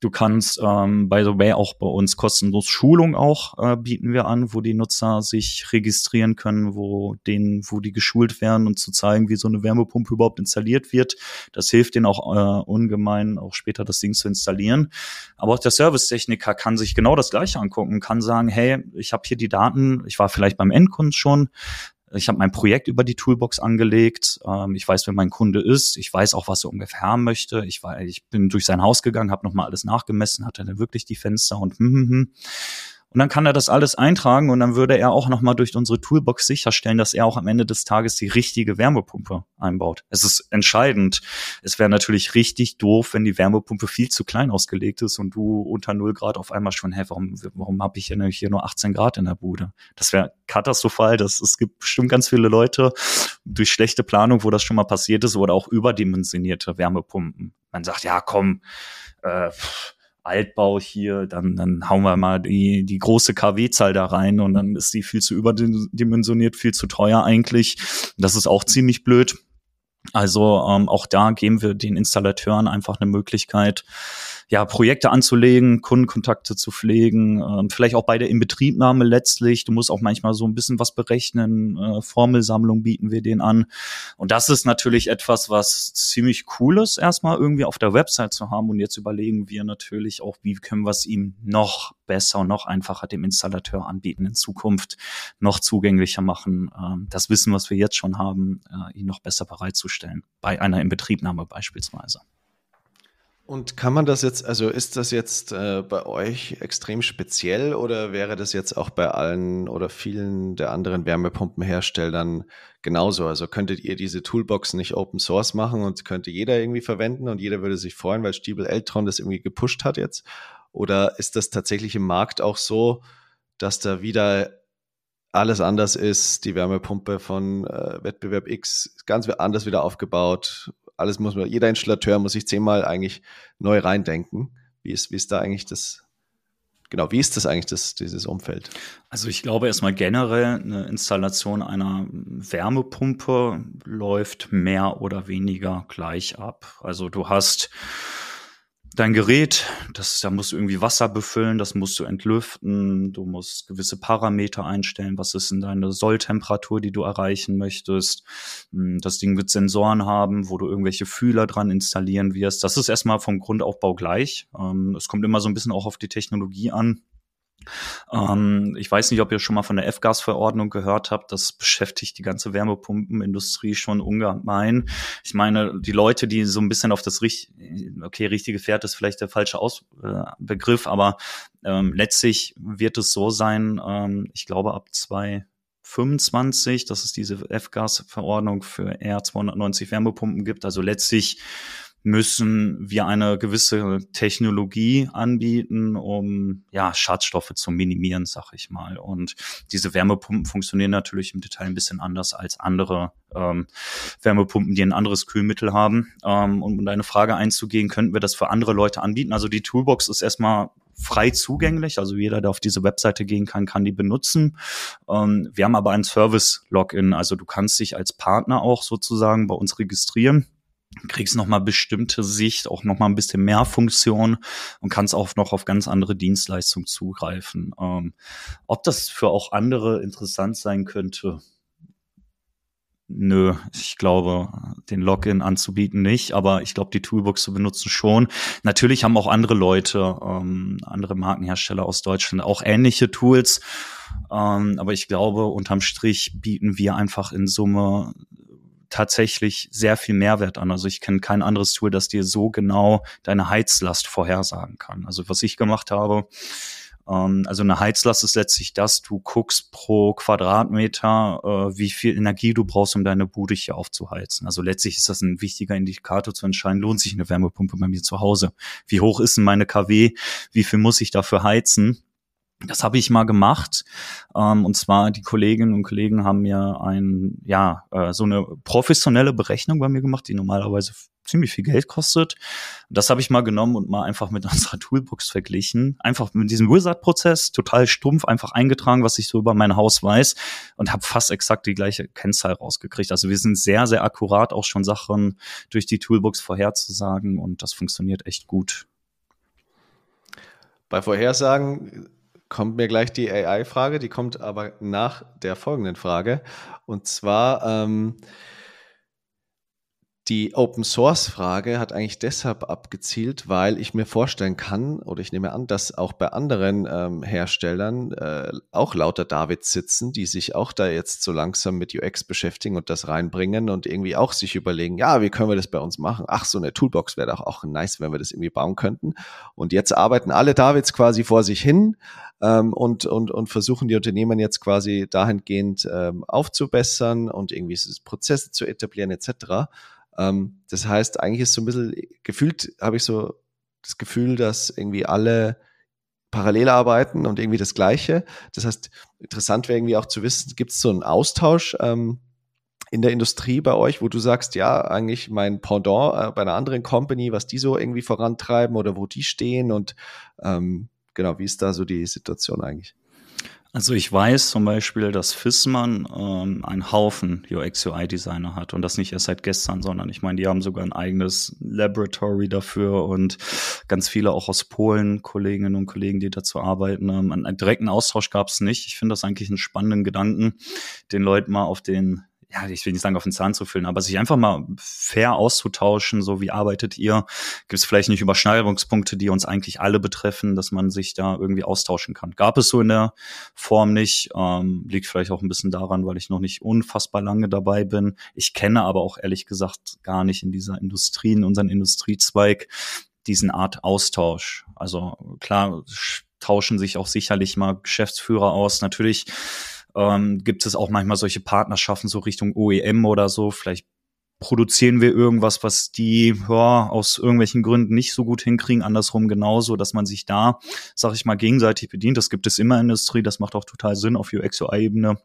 Du kannst, ähm, by the way, auch bei uns kostenlos Schulung auch äh, bieten wir an, wo die Nutzer sich registrieren können, wo denen, wo die geschult werden und zu zeigen, wie so eine Wärmepumpe überhaupt installiert wird. Das hilft denen auch äh, ungemein, auch später das Ding zu installieren. Aber auch der Servicetechniker kann sich genau das Gleiche angucken, kann sagen, hey, ich habe hier die Daten, ich war vielleicht beim Endkunden schon, ich habe mein Projekt über die Toolbox angelegt. Ähm, ich weiß, wer mein Kunde ist. Ich weiß auch, was er ungefähr haben möchte. Ich, war, ich bin durch sein Haus gegangen, habe nochmal alles nachgemessen, hatte er wirklich die Fenster und hm, hm, hm. Und dann kann er das alles eintragen und dann würde er auch nochmal durch unsere Toolbox sicherstellen, dass er auch am Ende des Tages die richtige Wärmepumpe einbaut. Es ist entscheidend. Es wäre natürlich richtig doof, wenn die Wärmepumpe viel zu klein ausgelegt ist und du unter 0 Grad auf einmal schon, hä, warum, warum habe ich hier nur 18 Grad in der Bude? Das wäre katastrophal. Das, es gibt bestimmt ganz viele Leute durch schlechte Planung, wo das schon mal passiert ist, oder auch überdimensionierte Wärmepumpen. Man sagt, ja, komm, äh, Altbau hier, dann, dann hauen wir mal die, die große KW-Zahl da rein und dann ist die viel zu überdimensioniert, viel zu teuer eigentlich. Das ist auch ziemlich blöd. Also ähm, auch da geben wir den Installateuren einfach eine Möglichkeit, ja, Projekte anzulegen, Kundenkontakte zu pflegen, ähm, vielleicht auch bei der Inbetriebnahme letztlich. Du musst auch manchmal so ein bisschen was berechnen. Äh, Formelsammlung bieten wir denen an. Und das ist natürlich etwas, was ziemlich cool ist, erstmal irgendwie auf der Website zu haben. Und jetzt überlegen wir natürlich auch, wie können wir es ihm noch besser und noch einfacher dem Installateur anbieten in Zukunft, noch zugänglicher machen. Ähm, das Wissen, was wir jetzt schon haben, äh, ihn noch besser bereitzustellen. Bei einer Inbetriebnahme beispielsweise. Und kann man das jetzt, also ist das jetzt äh, bei euch extrem speziell oder wäre das jetzt auch bei allen oder vielen der anderen Wärmepumpenherstellern genauso? Also könntet ihr diese Toolbox nicht Open Source machen und könnte jeder irgendwie verwenden und jeder würde sich freuen, weil Stiebel Eltron das irgendwie gepusht hat jetzt? Oder ist das tatsächlich im Markt auch so, dass da wieder alles anders ist, die Wärmepumpe von äh, Wettbewerb X ganz anders wieder aufgebaut alles muss man, jeder Installateur muss sich zehnmal eigentlich neu reindenken. Wie ist, wie ist da eigentlich das, genau, wie ist das eigentlich, das, dieses Umfeld? Also ich glaube erstmal generell, eine Installation einer Wärmepumpe läuft mehr oder weniger gleich ab. Also du hast dein Gerät, das, da musst du irgendwie Wasser befüllen, das musst du entlüften, du musst gewisse Parameter einstellen, was ist denn deine Solltemperatur, die du erreichen möchtest. Hm, das Ding wird Sensoren haben, wo du irgendwelche Fühler dran installieren wirst. Das ist erstmal vom Grundaufbau gleich. Ähm, es kommt immer so ein bisschen auch auf die Technologie an. Ähm, ich weiß nicht, ob ihr schon mal von der F-Gas-Verordnung gehört habt. Das beschäftigt die ganze Wärmepumpenindustrie schon ungemein. Ich meine, die Leute, die so ein bisschen auf das richt okay, richtige Pferd ist vielleicht der falsche Aus äh, Begriff, aber ähm, letztlich wird es so sein, ähm, ich glaube ab zwei 25, dass es diese F-Gas-Verordnung für R290 Wärmepumpen gibt. Also letztlich müssen wir eine gewisse Technologie anbieten, um ja Schadstoffe zu minimieren, sag ich mal. Und diese Wärmepumpen funktionieren natürlich im Detail ein bisschen anders als andere ähm, Wärmepumpen, die ein anderes Kühlmittel haben. Ähm, um deine Frage einzugehen, könnten wir das für andere Leute anbieten? Also die Toolbox ist erstmal frei zugänglich, also jeder, der auf diese Webseite gehen kann, kann die benutzen. Ähm, wir haben aber ein Service-Login, also du kannst dich als Partner auch sozusagen bei uns registrieren kriegst noch mal bestimmte Sicht, auch noch mal ein bisschen mehr Funktion und kannst auch noch auf ganz andere Dienstleistungen zugreifen. Ähm, ob das für auch andere interessant sein könnte, Nö, ich glaube, den Login anzubieten nicht, aber ich glaube, die Toolbox zu benutzen schon. Natürlich haben auch andere Leute, ähm, andere Markenhersteller aus Deutschland auch ähnliche Tools. Ähm, aber ich glaube, unterm Strich bieten wir einfach in Summe tatsächlich sehr viel Mehrwert an. Also ich kenne kein anderes Tool, das dir so genau deine Heizlast vorhersagen kann. Also was ich gemacht habe, ähm, also eine Heizlast ist letztlich das, du guckst pro Quadratmeter, äh, wie viel Energie du brauchst, um deine Bude hier aufzuheizen. Also letztlich ist das ein wichtiger Indikator zu entscheiden, lohnt sich eine Wärmepumpe bei mir zu Hause? Wie hoch ist denn meine KW? Wie viel muss ich dafür heizen? Das habe ich mal gemacht. Ähm, und zwar die Kolleginnen und Kollegen haben mir ein, ja, äh, so eine professionelle Berechnung bei mir gemacht, die normalerweise ziemlich viel Geld kostet. Das habe ich mal genommen und mal einfach mit unserer Toolbox verglichen. Einfach mit diesem Wizard-Prozess, total stumpf, einfach eingetragen, was ich so über mein Haus weiß und habe fast exakt die gleiche Kennzahl rausgekriegt. Also wir sind sehr, sehr akkurat, auch schon Sachen durch die Toolbox vorherzusagen und das funktioniert echt gut. Bei Vorhersagen kommt mir gleich die AI-Frage, die kommt aber nach der folgenden Frage. Und zwar, ähm, die Open Source Frage hat eigentlich deshalb abgezielt, weil ich mir vorstellen kann oder ich nehme an, dass auch bei anderen ähm, Herstellern äh, auch lauter Davids sitzen, die sich auch da jetzt so langsam mit UX beschäftigen und das reinbringen und irgendwie auch sich überlegen, ja, wie können wir das bei uns machen? Ach, so eine Toolbox wäre doch auch nice, wenn wir das irgendwie bauen könnten. Und jetzt arbeiten alle Davids quasi vor sich hin ähm, und, und, und versuchen die Unternehmen jetzt quasi dahingehend ähm, aufzubessern und irgendwie Prozesse zu etablieren etc. Ähm, das heißt, eigentlich ist so ein bisschen gefühlt, habe ich so das Gefühl, dass irgendwie alle parallel arbeiten und irgendwie das Gleiche. Das heißt, interessant wäre irgendwie auch zu wissen, gibt es so einen Austausch ähm, in der Industrie bei euch, wo du sagst, ja, eigentlich mein Pendant äh, bei einer anderen Company, was die so irgendwie vorantreiben oder wo die stehen und ähm, genau, wie ist da so die Situation eigentlich? Also ich weiß zum Beispiel, dass Fissmann ähm, einen Haufen UX-UI-Designer hat und das nicht erst seit gestern, sondern ich meine, die haben sogar ein eigenes Laboratory dafür und ganz viele auch aus Polen, Kolleginnen und Kollegen, die dazu arbeiten. Ähm, einen direkten Austausch gab es nicht. Ich finde das eigentlich einen spannenden Gedanken, den Leuten mal auf den ja, ich will nicht sagen, auf den Zahn zu füllen, aber sich einfach mal fair auszutauschen, so wie arbeitet ihr? Gibt es vielleicht nicht Überschneidungspunkte, die uns eigentlich alle betreffen, dass man sich da irgendwie austauschen kann? Gab es so in der Form nicht, ähm, liegt vielleicht auch ein bisschen daran, weil ich noch nicht unfassbar lange dabei bin. Ich kenne aber auch ehrlich gesagt gar nicht in dieser Industrie, in unseren Industriezweig, diesen Art Austausch. Also klar, tauschen sich auch sicherlich mal Geschäftsführer aus. Natürlich ähm, gibt es auch manchmal solche Partnerschaften so Richtung OEM oder so. Vielleicht produzieren wir irgendwas, was die ja, aus irgendwelchen Gründen nicht so gut hinkriegen, andersrum genauso, dass man sich da, sag ich mal, gegenseitig bedient. Das gibt es immer in der Industrie, das macht auch total Sinn auf UX-UI-Ebene.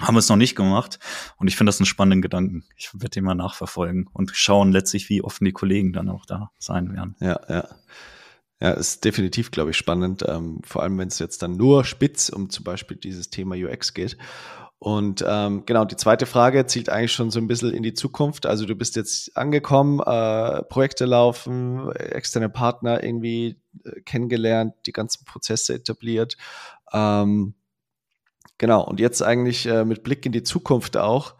Haben wir es noch nicht gemacht und ich finde das einen spannenden Gedanken. Ich werde den mal nachverfolgen und schauen letztlich, wie offen die Kollegen dann auch da sein werden. Ja, ja. Ja, ist definitiv, glaube ich, spannend, ähm, vor allem wenn es jetzt dann nur spitz um zum Beispiel dieses Thema UX geht. Und ähm, genau, die zweite Frage zielt eigentlich schon so ein bisschen in die Zukunft. Also du bist jetzt angekommen, äh, Projekte laufen, externe Partner irgendwie äh, kennengelernt, die ganzen Prozesse etabliert. Ähm, genau, und jetzt eigentlich äh, mit Blick in die Zukunft auch,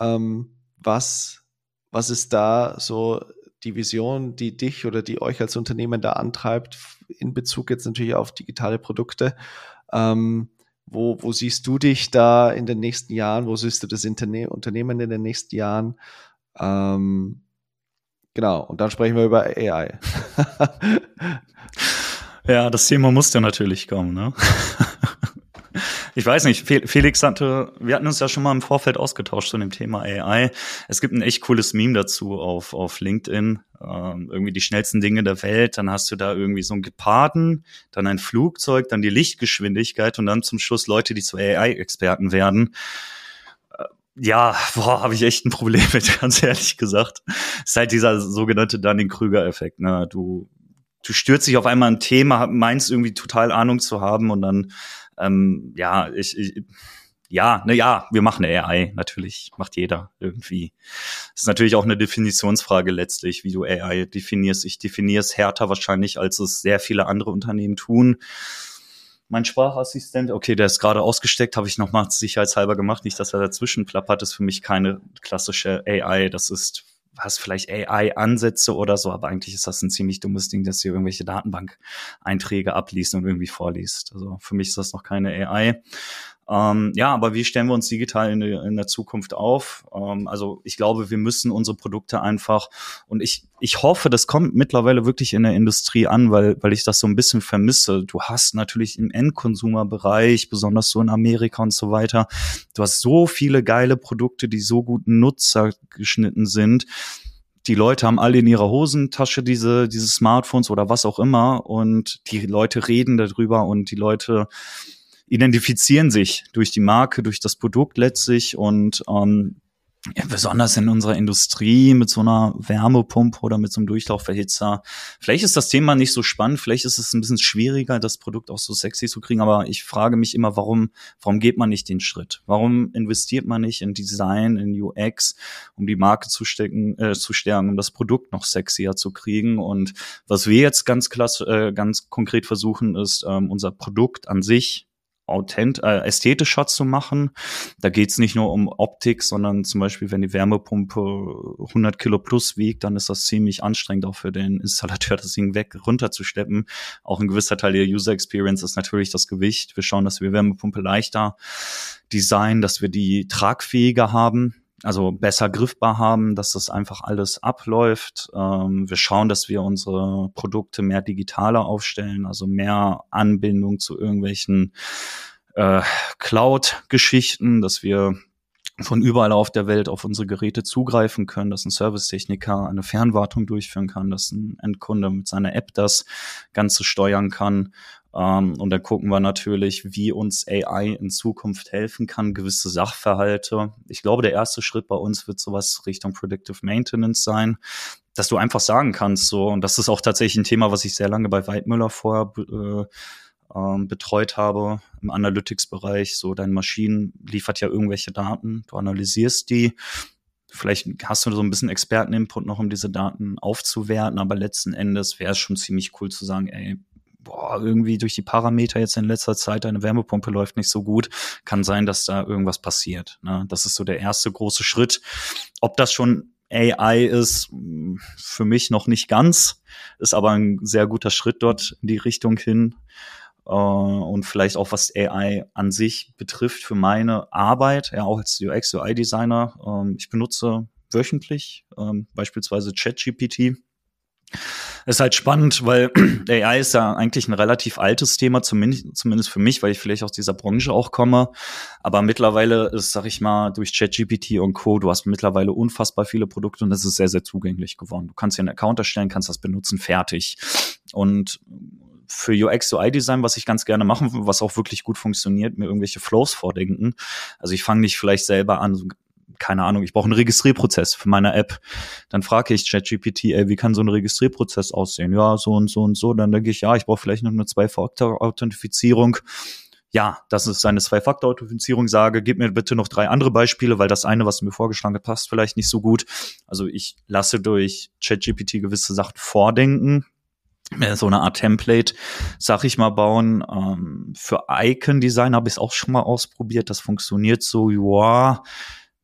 ähm, was, was ist da so die Vision, die dich oder die euch als Unternehmen da antreibt, in Bezug jetzt natürlich auf digitale Produkte. Ähm, wo, wo siehst du dich da in den nächsten Jahren? Wo siehst du das Interne Unternehmen in den nächsten Jahren? Ähm, genau, und dann sprechen wir über AI. ja, das Thema muss ja natürlich kommen, ne? Ich weiß nicht, Felix hatte, wir hatten uns ja schon mal im Vorfeld ausgetauscht zu dem Thema AI. Es gibt ein echt cooles Meme dazu auf, auf LinkedIn. Ähm, irgendwie die schnellsten Dinge der Welt. Dann hast du da irgendwie so einen Geparden, dann ein Flugzeug, dann die Lichtgeschwindigkeit und dann zum Schluss Leute, die zu AI-Experten werden äh, ja, boah, habe ich echt ein Problem mit, ganz ehrlich gesagt. Es ist halt dieser sogenannte Dunning-Krüger-Effekt. Ne? Du, du stürzt dich auf einmal ein Thema, meinst irgendwie total Ahnung zu haben und dann ähm, ja, ich, ich ja, na ja, wir machen AI, natürlich, macht jeder irgendwie. Das ist natürlich auch eine Definitionsfrage letztlich, wie du AI definierst. Ich definiere es härter wahrscheinlich, als es sehr viele andere Unternehmen tun. Mein Sprachassistent, okay, der ist gerade ausgesteckt, habe ich nochmal sicherheitshalber gemacht, nicht, dass er dazwischen plappert, ist für mich keine klassische AI. Das ist hast vielleicht AI-Ansätze oder so, aber eigentlich ist das ein ziemlich dummes Ding, dass ihr irgendwelche Datenbank-Einträge abliest und irgendwie vorliest. Also für mich ist das noch keine AI. Ähm, ja, aber wie stellen wir uns digital in, in der Zukunft auf? Ähm, also ich glaube, wir müssen unsere Produkte einfach und ich, ich hoffe, das kommt mittlerweile wirklich in der Industrie an, weil, weil ich das so ein bisschen vermisse. Du hast natürlich im Endkonsumerbereich, besonders so in Amerika und so weiter, du hast so viele geile Produkte, die so gut Nutzer geschnitten sind die Leute haben alle in ihrer Hosentasche diese, diese Smartphones oder was auch immer und die Leute reden darüber und die Leute identifizieren sich durch die Marke, durch das Produkt letztlich und ähm, ja, besonders in unserer Industrie mit so einer Wärmepumpe oder mit so einem Durchlaufverhitzer. Vielleicht ist das Thema nicht so spannend, vielleicht ist es ein bisschen schwieriger, das Produkt auch so sexy zu kriegen, aber ich frage mich immer, warum, warum geht man nicht den Schritt? Warum investiert man nicht in Design, in UX, um die Marke zu stecken, äh, zu stärken, um das Produkt noch sexier zu kriegen? Und was wir jetzt ganz klasse, äh, ganz konkret versuchen, ist, ähm, unser Produkt an sich authent äh, ästhetischer zu machen. Da geht's nicht nur um Optik, sondern zum Beispiel, wenn die Wärmepumpe 100 Kilo plus wiegt, dann ist das ziemlich anstrengend auch für den Installateur, das Ding weg runterzusteppen. Auch ein gewisser Teil der User Experience ist natürlich das Gewicht. Wir schauen, dass wir Wärmepumpe leichter designen, dass wir die tragfähiger haben also besser griffbar haben, dass das einfach alles abläuft. Ähm, wir schauen, dass wir unsere Produkte mehr digitaler aufstellen, also mehr Anbindung zu irgendwelchen äh, Cloud-Geschichten, dass wir von überall auf der Welt auf unsere Geräte zugreifen können, dass ein Servicetechniker eine Fernwartung durchführen kann, dass ein Endkunde mit seiner App das Ganze steuern kann Ähm, und dann gucken wir natürlich, wie uns AI in Zukunft helfen kann, gewisse Sachverhalte. Ich glaube, der erste Schritt bei uns wird sowas Richtung Predictive Maintenance sein, dass du einfach sagen kannst, so, und das ist auch tatsächlich ein Thema, was ich sehr lange bei Weidmüller vorher äh, ähm, betreut habe im Analytics-Bereich. So, deine Maschinen liefert ja irgendwelche Daten, du analysierst die. Vielleicht hast du so ein bisschen Experteninput noch, um diese Daten aufzuwerten, aber letzten Endes wäre es schon ziemlich cool zu sagen, ey, boah, irgendwie durch die Parameter jetzt in letzter Zeit deine Wärmepumpe läuft nicht so gut, kann sein, dass da irgendwas passiert. Ne? Das ist so der erste große Schritt. Ob das schon AI ist, für mich noch nicht ganz, ist aber ein sehr guter Schritt dort in die Richtung hin. Äh, und vielleicht auch was AI an sich betrifft für meine Arbeit, ja auch als UX, UI-Designer. Ähm, ich benutze wöchentlich ähm, beispielsweise ChatGPT. Ist halt spannend, weil AI ist ja eigentlich ein relativ altes Thema, zumindest, für mich, weil ich vielleicht aus dieser Branche auch komme. Aber mittlerweile ist, sag ich mal, durch ChatGPT und Co., du hast mittlerweile unfassbar viele Produkte und das ist sehr, sehr zugänglich geworden. Du kannst hier einen Account erstellen, kannst das benutzen, fertig. Und für UX, UI-Design, was ich ganz gerne mache, was auch wirklich gut funktioniert, mir irgendwelche Flows vordenken. Also ich fange nicht vielleicht selber an, keine Ahnung, ich brauche einen Registrierprozess für meine App. Dann frage ich ChatGPT, ey, wie kann so ein Registrierprozess aussehen? Ja, so und so und so. Dann denke ich, ja, ich brauche vielleicht noch eine Zwei-Faktor-Authentifizierung. Ja, das ist eine Zwei-Faktor-Authentifizierung. Sage, gib mir bitte noch drei andere Beispiele, weil das eine, was du mir vorgeschlagen hast, passt vielleicht nicht so gut. Also ich lasse durch ChatGPT gewisse Sachen vordenken, so eine Art Template, sag ich mal, bauen. Ähm, für Icon-Design habe ich es auch schon mal ausprobiert. Das funktioniert so, ja.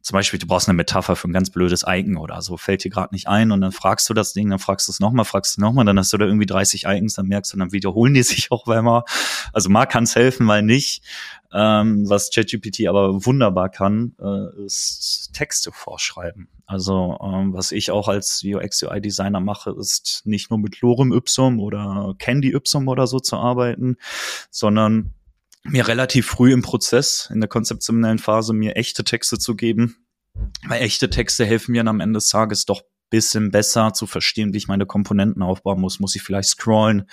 Zum Beispiel, du brauchst eine Metapher für ein ganz blödes Icon oder so, fällt dir gerade nicht ein und dann fragst du das Ding, dann fragst du es nochmal, fragst du nochmal, dann hast du da irgendwie 30 Icons, dann merkst du, dann wiederholen die sich auch mal. Also mal kann es helfen, mal nicht. Ähm, was ChatGPT aber wunderbar kann, äh, ist Texte vorschreiben. Also ähm, was ich auch als UX UI Designer mache, ist nicht nur mit Lorem Ipsum oder Candy Ipsum oder so zu arbeiten, sondern mir relativ früh im Prozess, in der konzeptionellen Phase, mir echte Texte zu geben. Weil echte Texte helfen mir dann am Ende des Tages doch bisschen besser zu verstehen, wie ich meine Komponenten aufbauen muss. Muss ich vielleicht scrollen?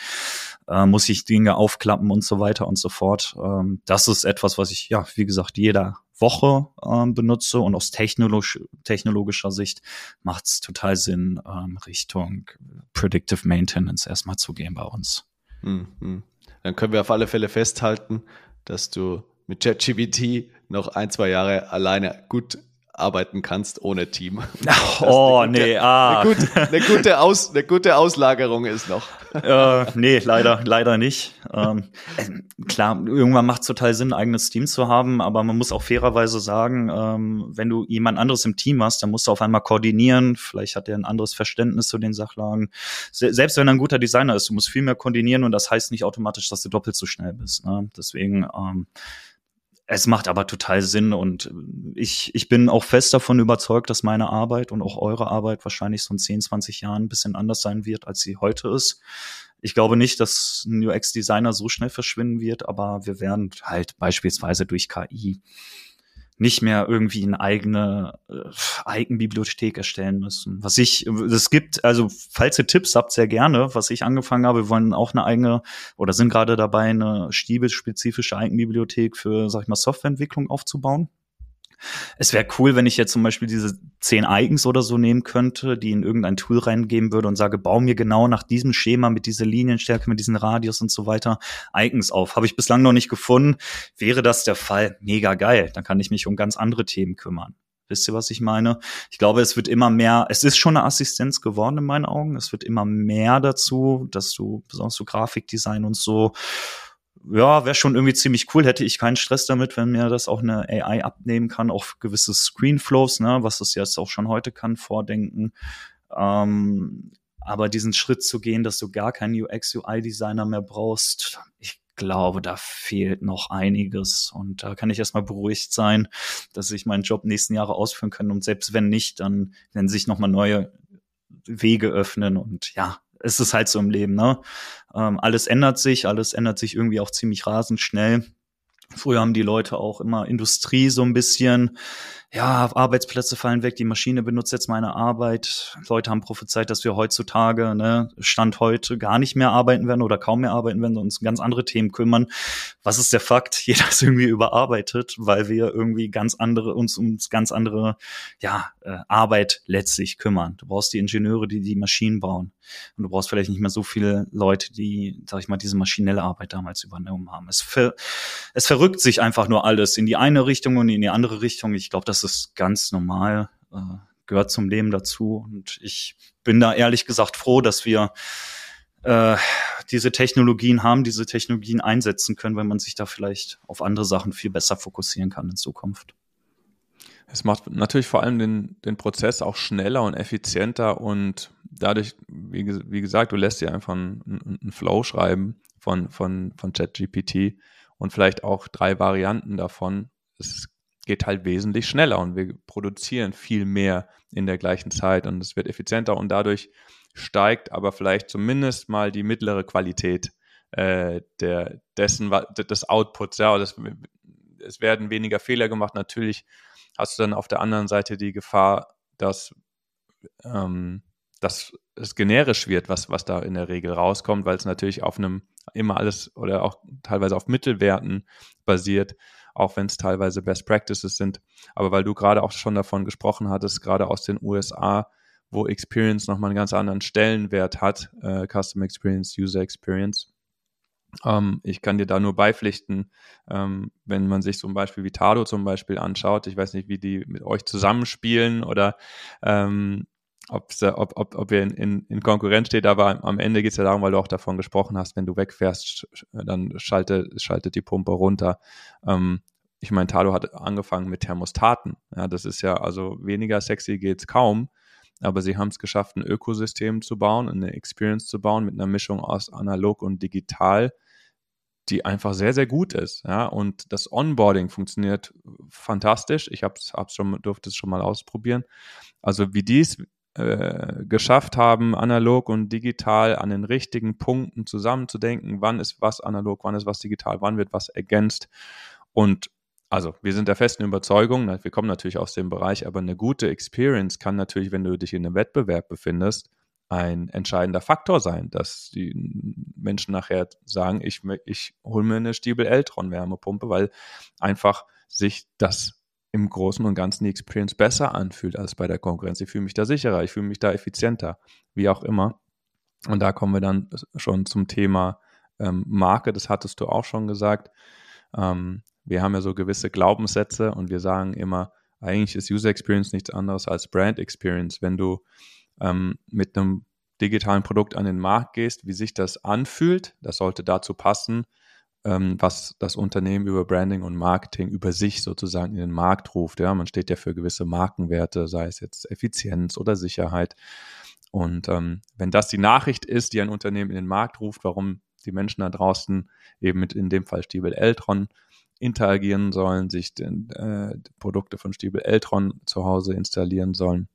Äh, muss ich Dinge aufklappen und so weiter und so fort? Ähm, das ist etwas, was ich, ja, wie gesagt, jeder Woche ähm, benutze und aus technologisch, technologischer Sicht macht es total Sinn, ähm, Richtung Predictive Maintenance erstmal zu gehen bei uns. Mhm. Dann können wir auf alle Fälle festhalten, dass du mit ChatGPT noch ein, zwei Jahre alleine gut arbeiten kannst ohne Team. oh, gute, nee, ah. Eine gute, eine, gute Aus, eine gute Auslagerung ist noch. äh, nee, leider, leider nicht. Ähm, äh, klar, irgendwann macht es total Sinn, ein eigenes Team zu haben, aber man muss auch fairerweise sagen, ähm, wenn du jemand anderes im Team hast, dann musst du auf einmal koordinieren. Vielleicht hat er ein anderes Verständnis zu den Sachlagen. Se selbst wenn er ein guter Designer ist, du musst viel mehr koordinieren und das heißt nicht automatisch, dass du doppelt so schnell bist. Ne? Deswegen, ähm, es macht aber total Sinn und ich, ich bin auch fest davon überzeugt, dass meine Arbeit und auch eure Arbeit wahrscheinlich so in 10, 20 Jahren ein bisschen anders sein wird, als sie heute ist. Ich glaube nicht, dass ein UX-Designer so schnell verschwinden wird, aber wir werden halt beispielsweise durch KI nicht mehr irgendwie eine eigene äh, Eigenbibliothek erstellen müssen. Was ich, es gibt, also falls ihr Tipps habt, sehr gerne, was ich angefangen habe, wir wollen auch eine eigene oder sind gerade dabei, eine Stiebel-spezifische Eigenbibliothek für, sag ich mal, Softwareentwicklung aufzubauen. Es wäre cool, wenn ich jetzt zum Beispiel diese zehn Icons oder so nehmen könnte, die in irgendein Tool reingeben würde und sage, bau mir genau nach diesem Schema mit dieser Linienstärke, mit diesem Radius und so weiter Icons auf. Habe ich bislang noch nicht gefunden. Wäre das der Fall, mega geil. Dann kann ich mich um ganz andere Themen kümmern. Wisst ihr, was ich meine? Ich glaube, es wird immer mehr, es ist schon eine Assistenz geworden in meinen Augen. Es wird immer mehr dazu, dass du, besonders so Grafikdesign und so, ja, wäre schon irgendwie ziemlich cool. Hätte ich keinen Stress damit, wenn mir das auch eine AI abnehmen kann, auch gewisse Screenflows, ne, was es jetzt auch schon heute kann, vordenken. Ähm, aber diesen Schritt zu gehen, dass du gar keinen UX-UI-Designer mehr brauchst, ich glaube, da fehlt noch einiges. Und da kann ich erstmal beruhigt sein, dass ich meinen Job nächsten Jahre ausführen kann. Und selbst wenn nicht, dann werden sich nochmal neue Wege öffnen. Und ja, es ist halt so im Leben, ne? Ähm, alles ändert sich, alles ändert sich irgendwie auch ziemlich rasend schnell. Früher haben die Leute auch immer Industrie so ein bisschen ja, Arbeitsplätze fallen weg, die Maschine benutzt jetzt meine Arbeit. Leute haben prophezeit, dass wir heutzutage, ne, Stand heute, gar nicht mehr arbeiten werden oder kaum mehr arbeiten werden, sondern uns ganz andere Themen kümmern. Was ist der Fakt? Jeder ist irgendwie überarbeitet, weil wir irgendwie ganz andere, uns um ganz andere, ja, äh, Arbeit letztlich kümmern. Du brauchst die Ingenieure, die die Maschinen bauen. Und du brauchst vielleicht nicht mehr so viele Leute, die, sag ich mal, diese maschinelle Arbeit damals übernommen haben. Es, ver es verrückt sich einfach nur alles in die eine Richtung und in die andere Richtung. Ich glaube, das ist ganz normal, äh, gehört zum Leben dazu. Und ich bin da ehrlich gesagt froh, dass wir äh, diese Technologien haben, diese Technologien einsetzen können, weil man sich da vielleicht auf andere Sachen viel besser fokussieren kann in Zukunft. Es macht natürlich vor allem den, den Prozess auch schneller und effizienter und dadurch, wie, wie gesagt, du lässt dir einfach einen, einen Flow schreiben von, von, von ChatGPT und vielleicht auch drei Varianten davon. Es geht halt wesentlich schneller und wir produzieren viel mehr in der gleichen Zeit und es wird effizienter und dadurch steigt aber vielleicht zumindest mal die mittlere Qualität äh, der, dessen, des Outputs. Ja, das, es werden weniger Fehler gemacht. Natürlich hast du dann auf der anderen Seite die Gefahr, dass, ähm, dass es generisch wird, was, was da in der Regel rauskommt, weil es natürlich auf einem immer alles oder auch teilweise auf Mittelwerten basiert, auch wenn es teilweise Best Practices sind. Aber weil du gerade auch schon davon gesprochen hattest, gerade aus den USA, wo Experience nochmal einen ganz anderen Stellenwert hat, äh, Custom Experience, User Experience, ähm, ich kann dir da nur beipflichten, ähm, wenn man sich zum Beispiel Vitado zum Beispiel anschaut. Ich weiß nicht, wie die mit euch zusammenspielen oder ähm, ob, ob, ob ihr in, in, in Konkurrenz steht, aber am Ende geht es ja darum, weil du auch davon gesprochen hast, wenn du wegfährst, dann schalte, schaltet die Pumpe runter. Ähm, ich meine, Tado hat angefangen mit Thermostaten. Ja, das ist ja also weniger sexy geht's kaum aber sie haben es geschafft, ein Ökosystem zu bauen, eine Experience zu bauen mit einer Mischung aus analog und digital, die einfach sehr, sehr gut ist. Ja? Und das Onboarding funktioniert fantastisch. Ich hab's, hab's schon, durfte es schon mal ausprobieren. Also wie die es äh, geschafft haben, analog und digital an den richtigen Punkten zusammenzudenken, wann ist was analog, wann ist was digital, wann wird was ergänzt. Und also wir sind der festen Überzeugung, wir kommen natürlich aus dem Bereich, aber eine gute Experience kann natürlich, wenn du dich in einem Wettbewerb befindest, ein entscheidender Faktor sein, dass die Menschen nachher sagen, ich, ich hole mir eine Stiebel Eltron Wärmepumpe, weil einfach sich das im Großen und Ganzen die Experience besser anfühlt als bei der Konkurrenz. Ich fühle mich da sicherer, ich fühle mich da effizienter, wie auch immer. Und da kommen wir dann schon zum Thema ähm, Marke, das hattest du auch schon gesagt. Ähm, wir haben ja so gewisse Glaubenssätze und wir sagen immer, eigentlich ist User Experience nichts anderes als Brand Experience. Wenn du ähm, mit einem digitalen Produkt an den Markt gehst, wie sich das anfühlt, das sollte dazu passen, was das Unternehmen über Branding und Marketing über sich sozusagen in den Markt ruft. Ja, man steht ja für gewisse Markenwerte, sei es jetzt Effizienz oder Sicherheit. Und ähm, wenn das die Nachricht ist, die ein Unternehmen in den Markt ruft, warum die Menschen da draußen eben mit in dem Fall Stiebel Eltron interagieren sollen, sich den, äh, Produkte von Stiebel Eltron zu Hause installieren sollen,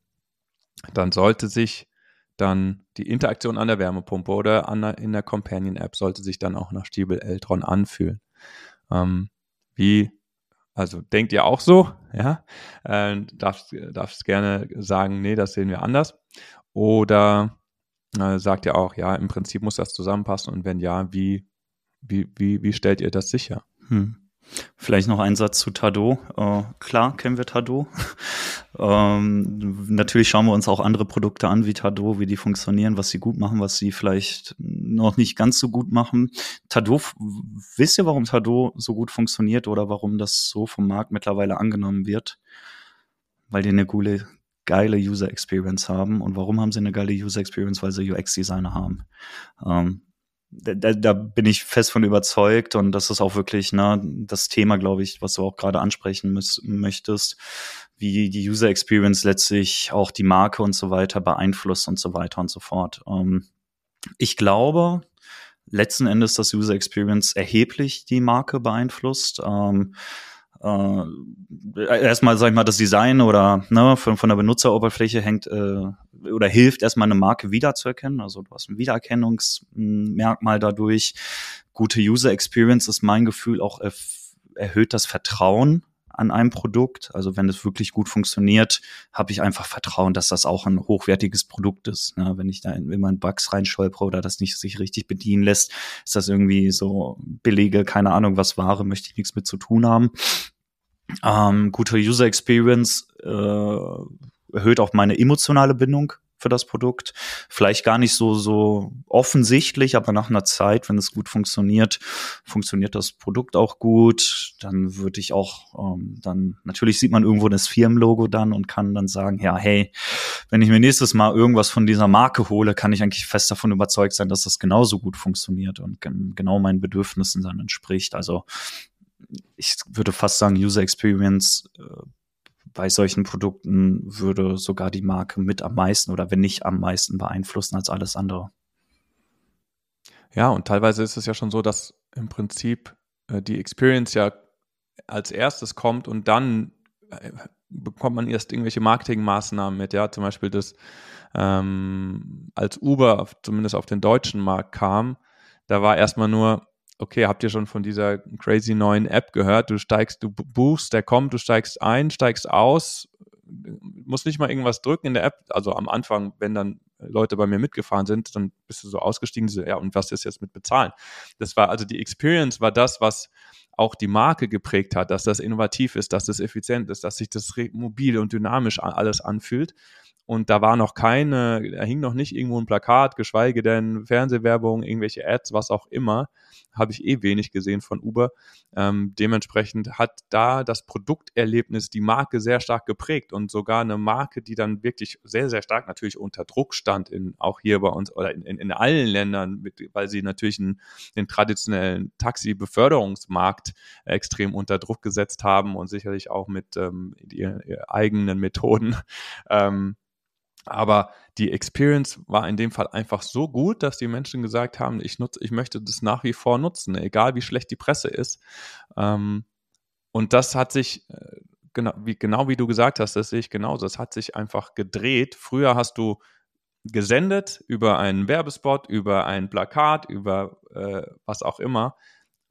dann sollte sich dann die Interaktion an der Wärmepumpe oder an der, in der Companion-App sollte sich dann auch nach Stiebel Eltron anfühlen. Ähm, wie, also denkt ihr auch so, ja? Äh, darfst, darfst gerne sagen, nee, das sehen wir anders. Oder äh, sagt ihr auch, ja, im Prinzip muss das zusammenpassen und wenn ja, wie, wie, wie, wie stellt ihr das sicher? Hm. Vielleicht noch ein Satz zu Tado. Äh, klar kennen wir Tado. ähm, natürlich schauen wir uns auch andere Produkte an wie Tado, wie die funktionieren, was sie gut machen, was sie vielleicht noch nicht ganz so gut machen. Tado, wisst ihr, warum Tado so gut funktioniert oder warum das so vom Markt mittlerweile angenommen wird? Weil die eine coole, geile User Experience haben. Und warum haben sie eine geile User Experience? Weil sie UX-Designer haben. Ähm, da, da bin ich fest von überzeugt und das ist auch wirklich ne, das Thema, glaube ich, was du auch gerade ansprechen möchtest, wie die User Experience letztlich auch die Marke und so weiter beeinflusst und so weiter und so fort. Ähm, ich glaube, letzten Endes das User Experience erheblich die Marke beeinflusst. Ähm, äh, erstmal, sag ich mal, das Design oder ne, von, von der Benutzeroberfläche hängt äh, oder hilft erstmal eine Marke wiederzuerkennen. Also du hast ein Wiedererkennungsmerkmal dadurch. Gute User Experience ist mein Gefühl auch erhöht das Vertrauen an einem Produkt. Also wenn es wirklich gut funktioniert, habe ich einfach Vertrauen, dass das auch ein hochwertiges Produkt ist. Ne? Wenn ich da immer in Bugs reinstolpere oder das nicht sich richtig bedienen lässt, ist das irgendwie so billige, keine Ahnung was Ware, möchte ich nichts mit zu tun haben. Ähm, gute User Experience äh, erhöht auch meine emotionale Bindung für das Produkt. Vielleicht gar nicht so, so offensichtlich, aber nach einer Zeit, wenn es gut funktioniert, funktioniert das Produkt auch gut. Dann würde ich auch, ähm, dann, natürlich sieht man irgendwo das Firmenlogo dann und kann dann sagen, ja, hey, wenn ich mir nächstes Mal irgendwas von dieser Marke hole, kann ich eigentlich fest davon überzeugt sein, dass das genauso gut funktioniert und genau meinen Bedürfnissen dann entspricht. Also ich würde fast sagen, User Experience äh, bei solchen Produkten würde sogar die Marke mit am meisten oder wenn nicht am meisten beeinflussen als alles andere. Ja, und teilweise ist es ja schon so, dass im Prinzip äh, die Experience ja als erstes kommt und dann äh, bekommt man erst irgendwelche Marketingmaßnahmen mit, ja, zum Beispiel das, ähm, als Uber auf, zumindest auf den deutschen Markt kam, da war erstmal nur, okay, habt ihr schon von dieser crazy neuen App gehört? Du steigst, du buchst, der kommt, du steigst ein, steigst aus, musst nicht mal irgendwas drücken in der App. Also am Anfang, wenn dann Leute bei mir mitgefahren sind, dann bist du so ausgestiegen, so, ja, und was ist jetzt mit bezahlen? Das war also die Experience war das, was auch die Marke geprägt hat, dass das innovativ ist, dass das effizient ist, dass sich das mobil und dynamisch alles anfühlt. Und da war noch keine, da hing noch nicht irgendwo ein Plakat, geschweige denn Fernsehwerbung, irgendwelche Ads, was auch immer. Habe ich eh wenig gesehen von Uber. Ähm, dementsprechend hat da das Produkterlebnis die Marke sehr stark geprägt und sogar eine Marke, die dann wirklich sehr, sehr stark natürlich unter Druck stand, in, auch hier bei uns oder in, in, in allen Ländern, weil sie natürlich einen, den traditionellen Taxi-Beförderungsmarkt extrem unter Druck gesetzt haben und sicherlich auch mit ähm, ihren, ihren eigenen Methoden. Ähm, aber die Experience war in dem Fall einfach so gut, dass die Menschen gesagt haben, ich nutze, ich möchte das nach wie vor nutzen, egal wie schlecht die Presse ist. Ähm, und das hat sich, genau wie, genau wie du gesagt hast, das sehe ich genauso. Es hat sich einfach gedreht. Früher hast du gesendet über einen Werbespot, über ein Plakat, über äh, was auch immer,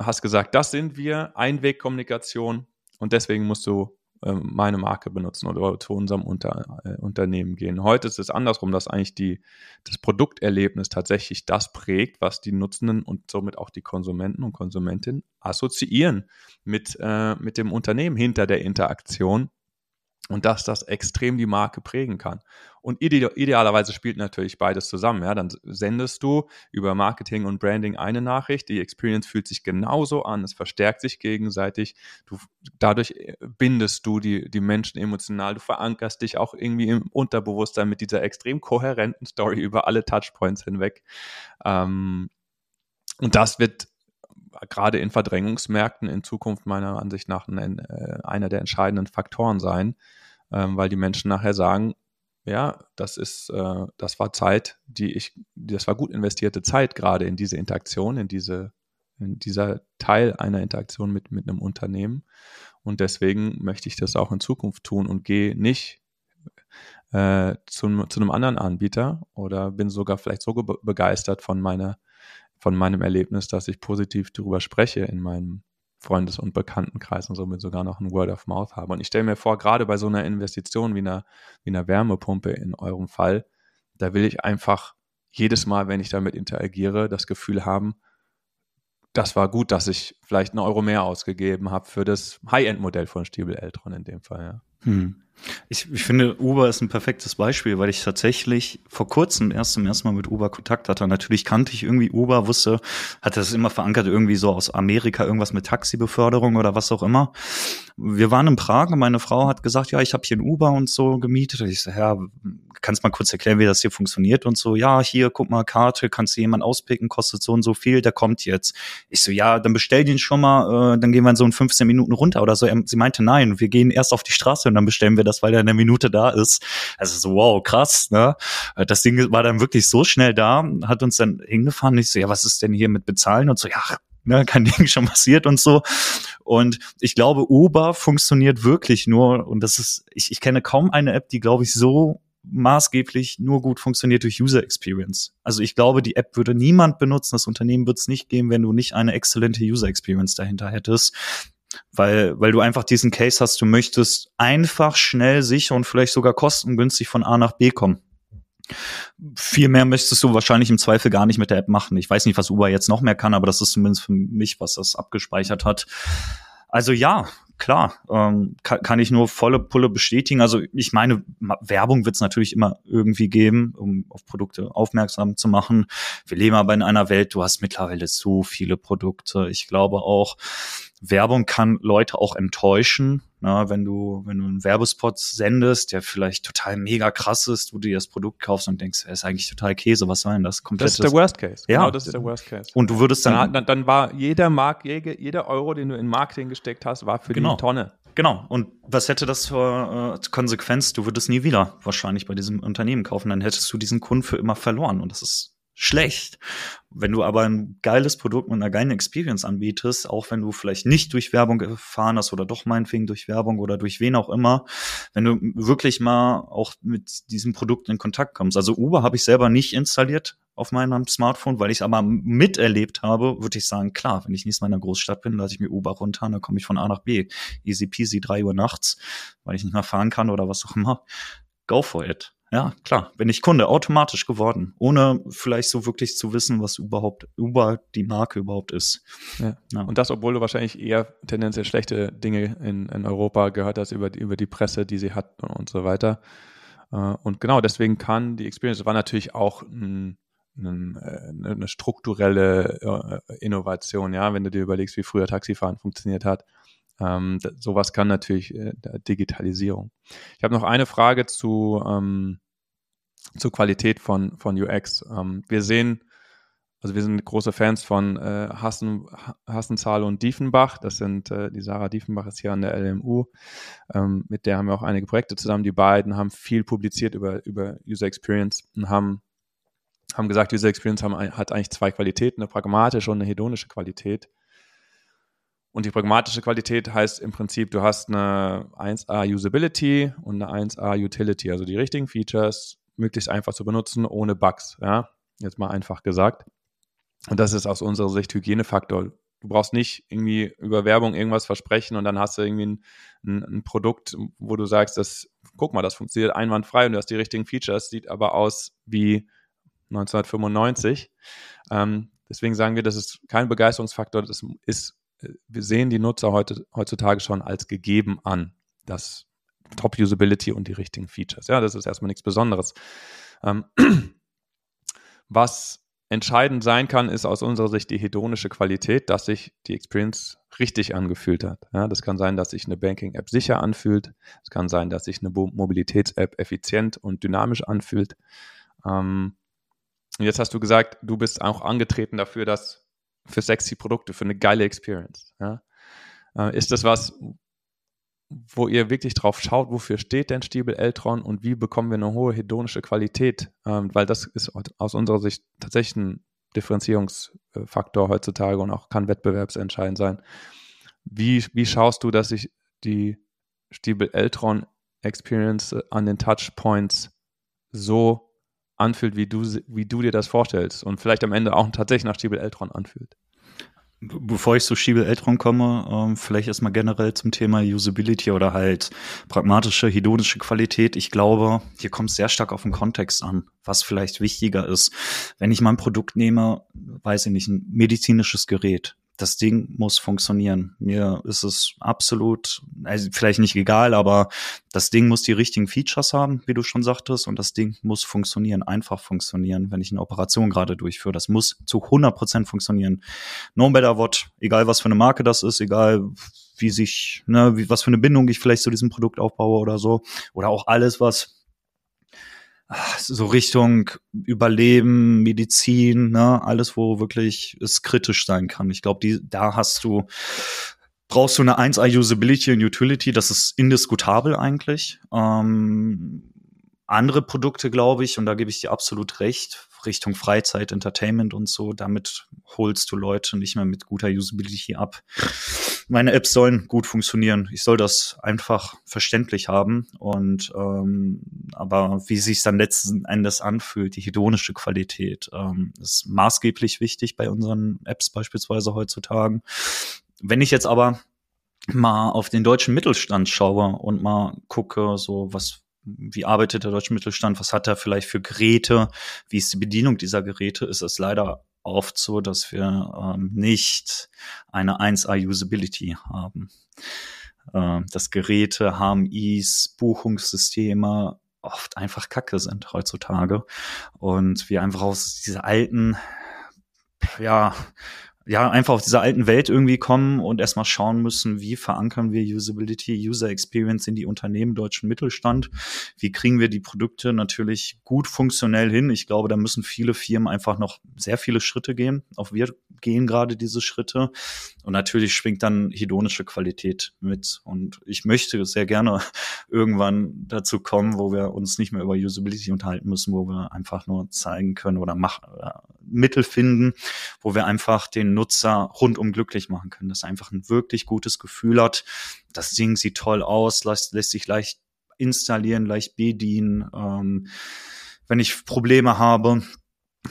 hast gesagt, das sind wir, Einwegkommunikation und deswegen musst du ähm, meine Marke benutzen oder zu unserem Unter, äh, Unternehmen gehen. Heute ist es andersrum, dass eigentlich die, das Produkterlebnis tatsächlich das prägt, was die Nutzenden und somit auch die Konsumenten und Konsumentinnen assoziieren mit, äh, mit dem Unternehmen hinter der Interaktion und dass das extrem die Marke prägen kann. Und ide idealerweise spielt natürlich beides zusammen. Ja, dann sendest du über Marketing und Branding eine Nachricht, die Experience fühlt sich genauso an, es verstärkt sich gegenseitig. Du, dadurch äh, bindest du die, die Menschen emotional, du verankerst dich auch irgendwie im Unterbewusstsein mit dieser extrem kohärenten Story über alle Touchpoints hinweg. Ähm, und das wird gerade in Verdrängungsmärkten in Zukunft meiner Ansicht nach ein, äh, einer der entscheidenden Faktoren sein, ähm, weil die Menschen nachher sagen, ja, das ist, äh, das war Zeit, die ich, das war gut investierte Zeit gerade in diese Interaktion, in diese, in dieser Teil einer Interaktion mit, mit einem Unternehmen. Und deswegen möchte ich das auch in Zukunft tun und gehe nicht äh, zu, zu einem anderen Anbieter oder bin sogar vielleicht so begeistert von meiner von meinem Erlebnis, dass ich positiv darüber spreche in meinem Freundes- und Bekanntenkreis und somit sogar noch ein Word of Mouth habe. Und ich stelle mir vor, gerade bei so einer Investition wie einer, wie einer Wärmepumpe in eurem Fall, da will ich einfach jedes Mal, wenn ich damit interagiere, das Gefühl haben, das war gut, dass ich vielleicht einen Euro mehr ausgegeben habe für das High-End-Modell von Stiebel Eltron in dem Fall. Ja. Hm. Ich, ich finde, Uber ist ein perfektes Beispiel, weil ich tatsächlich vor kurzem erst zum ersten Mal mit Uber Kontakt hatte. Natürlich kannte ich irgendwie Uber, wusste, hatte das immer verankert, irgendwie so aus Amerika, irgendwas mit Taxibeförderung oder was auch immer. Wir waren in Prag und meine Frau hat gesagt, ja, ich habe hier ein Uber und so gemietet. Ich so, ja, kannst mal kurz erklären, wie das hier funktioniert und so. Ja, hier, guck mal, Karte, kannst du jemand auspicken, kostet so und so viel, der kommt jetzt. Ich so, ja, dann bestell den schon mal, äh, dann gehen wir in so in 15 Minuten runter oder so. Sie meinte, nein, wir gehen erst auf die Straße und dann bestellen wir das, weil der in einer Minute da ist. Also so, wow, krass, ne? Das Ding war dann wirklich so schnell da, hat uns dann hingefahren. Ich so, ja, was ist denn hier mit bezahlen? Und so, ja, ne, kein Ding schon passiert und so. Und ich glaube, Uber funktioniert wirklich nur, und das ist, ich, ich kenne kaum eine App, die, glaube ich, so maßgeblich nur gut funktioniert durch User Experience. Also ich glaube, die App würde niemand benutzen, das Unternehmen wird es nicht geben, wenn du nicht eine exzellente User Experience dahinter hättest. Weil, weil du einfach diesen Case hast, du möchtest einfach, schnell, sicher und vielleicht sogar kostengünstig von A nach B kommen. Viel mehr möchtest du wahrscheinlich im Zweifel gar nicht mit der App machen. Ich weiß nicht, was Uber jetzt noch mehr kann, aber das ist zumindest für mich, was das abgespeichert hat. Also ja, klar, ähm, kann, kann ich nur volle Pulle bestätigen. Also ich meine, Werbung wird es natürlich immer irgendwie geben, um auf Produkte aufmerksam zu machen. Wir leben aber in einer Welt, du hast mittlerweile so viele Produkte. Ich glaube auch, Werbung kann Leute auch enttäuschen. Na, wenn du, wenn du einen Werbespot sendest, der vielleicht total mega krass ist, wo du dir das Produkt kaufst und denkst, er ist eigentlich total Käse, was soll denn das? Komplettes. Das ist der Worst Case. Ja. Genau, das ist der Worst Case. Und du würdest dann. Dann, dann war jeder Mark, jeder Euro, den du in Marketing gesteckt hast, war für genau. die Tonne. Genau. Und was hätte das für äh, Konsequenz? Du würdest nie wieder wahrscheinlich bei diesem Unternehmen kaufen. Dann hättest du diesen Kunden für immer verloren. Und das ist schlecht. Wenn du aber ein geiles Produkt mit einer geilen Experience anbietest, auch wenn du vielleicht nicht durch Werbung gefahren hast oder doch meinetwegen durch Werbung oder durch wen auch immer, wenn du wirklich mal auch mit diesem Produkt in Kontakt kommst. Also Uber habe ich selber nicht installiert auf meinem Smartphone, weil ich es aber miterlebt habe, würde ich sagen, klar, wenn ich nächstes Mal in einer Großstadt bin, lasse ich mir Uber runter, dann komme ich von A nach B. Easy peasy, drei Uhr nachts, weil ich nicht mehr fahren kann oder was auch immer. Go for it. Ja, klar, bin ich Kunde automatisch geworden, ohne vielleicht so wirklich zu wissen, was überhaupt Uber die Marke überhaupt ist. Ja. ja. Und das, obwohl du wahrscheinlich eher tendenziell schlechte Dinge in, in Europa gehört hast über, über die Presse, die sie hat und so weiter. Äh, und genau deswegen kann die Experience, war natürlich auch ein, ein, äh, eine strukturelle äh, Innovation, ja, wenn du dir überlegst, wie früher Taxifahren funktioniert hat. Ähm, sowas kann natürlich äh, Digitalisierung. Ich habe noch eine Frage zu, ähm, zur Qualität von, von UX. Ähm, wir sehen, also wir sind große Fans von äh, Hassen, Hassenzahl und Diefenbach. Das sind, äh, die Sarah Diefenbach ist hier an der LMU. Ähm, mit der haben wir auch einige Projekte zusammen. Die beiden haben viel publiziert über, über User Experience und haben, haben gesagt, User Experience haben, hat eigentlich zwei Qualitäten, eine pragmatische und eine hedonische Qualität. Und die pragmatische Qualität heißt im Prinzip, du hast eine 1A Usability und eine 1A Utility, also die richtigen Features, möglichst einfach zu benutzen, ohne Bugs. Ja, jetzt mal einfach gesagt. Und das ist aus unserer Sicht Hygienefaktor. Du brauchst nicht irgendwie über Werbung irgendwas versprechen und dann hast du irgendwie ein, ein, ein Produkt, wo du sagst, das, guck mal, das funktioniert einwandfrei und du hast die richtigen Features, sieht aber aus wie 1995. Ähm, deswegen sagen wir, das ist kein Begeisterungsfaktor, das ist, wir sehen die Nutzer heute, heutzutage schon als gegeben an. Das Top-Usability und die richtigen Features. Ja, das ist erstmal nichts Besonderes. Ähm, was entscheidend sein kann, ist aus unserer Sicht die hedonische Qualität, dass sich die Experience richtig angefühlt hat. Ja, das kann sein, dass sich eine Banking-App sicher anfühlt. Es kann sein, dass sich eine Mobilitäts-App effizient und dynamisch anfühlt. Ähm, jetzt hast du gesagt, du bist auch angetreten dafür, dass für sexy Produkte, für eine geile Experience. Ja? Äh, ist das was, wo ihr wirklich drauf schaut, wofür steht denn Stiebel Eltron und wie bekommen wir eine hohe hedonische Qualität, ähm, weil das ist aus unserer Sicht tatsächlich ein Differenzierungsfaktor heutzutage und auch kann wettbewerbsentscheidend sein. Wie, wie schaust du, dass sich die Stiebel Eltron Experience an den Touchpoints so anfühlt, wie du, wie du dir das vorstellst und vielleicht am Ende auch tatsächlich nach Stiebel Eltron anfühlt? Bevor ich zu Schiebel Eltron komme, ähm, vielleicht erstmal generell zum Thema Usability oder halt pragmatische, hedonische Qualität. Ich glaube, hier kommt es sehr stark auf den Kontext an, was vielleicht wichtiger ist. Wenn ich mein Produkt nehme, weiß ich nicht, ein medizinisches Gerät das Ding muss funktionieren. Mir ist es absolut, also vielleicht nicht egal, aber das Ding muss die richtigen Features haben, wie du schon sagtest, und das Ding muss funktionieren, einfach funktionieren, wenn ich eine Operation gerade durchführe. Das muss zu 100 Prozent funktionieren. No matter what, egal was für eine Marke das ist, egal wie sich, ne, wie, was für eine Bindung ich vielleicht zu diesem Produkt aufbaue oder so, oder auch alles, was so Richtung Überleben, Medizin, ne, alles, wo wirklich es kritisch sein kann. Ich glaube, da hast du, brauchst du eine 1A Usability und Utility, das ist indiskutabel eigentlich. Ähm, andere Produkte, glaube ich, und da gebe ich dir absolut recht, Richtung Freizeit, Entertainment und so, damit holst du Leute nicht mehr mit guter Usability ab. Meine Apps sollen gut funktionieren. Ich soll das einfach verständlich haben und ähm, aber wie sich dann letzten Endes anfühlt, die hedonische Qualität, ähm, ist maßgeblich wichtig bei unseren Apps beispielsweise heutzutage. Wenn ich jetzt aber mal auf den deutschen Mittelstand schaue und mal gucke, so was, wie arbeitet der deutsche Mittelstand, was hat er vielleicht für Geräte, wie ist die Bedienung dieser Geräte, ist es leider oft so, dass wir ähm, nicht eine 1A-Usability haben. Ähm, dass Geräte, HMIs, Buchungssysteme oft einfach Kacke sind heutzutage und wir einfach aus dieser alten ja, ja, einfach auf dieser alten Welt irgendwie kommen und erstmal schauen müssen, wie verankern wir Usability, User Experience in die Unternehmen, deutschen Mittelstand? Wie kriegen wir die Produkte natürlich gut funktionell hin? Ich glaube, da müssen viele Firmen einfach noch sehr viele Schritte gehen. Auch wir gehen gerade diese Schritte. Und natürlich schwingt dann hedonische Qualität mit. Und ich möchte sehr gerne irgendwann dazu kommen, wo wir uns nicht mehr über Usability unterhalten müssen, wo wir einfach nur zeigen können oder mach, äh, Mittel finden, wo wir einfach den Nutzer rundum glücklich machen können, dass er einfach ein wirklich gutes Gefühl hat. Das Ding sieht toll aus, lässt, lässt sich leicht installieren, leicht bedienen. Ähm, wenn ich Probleme habe,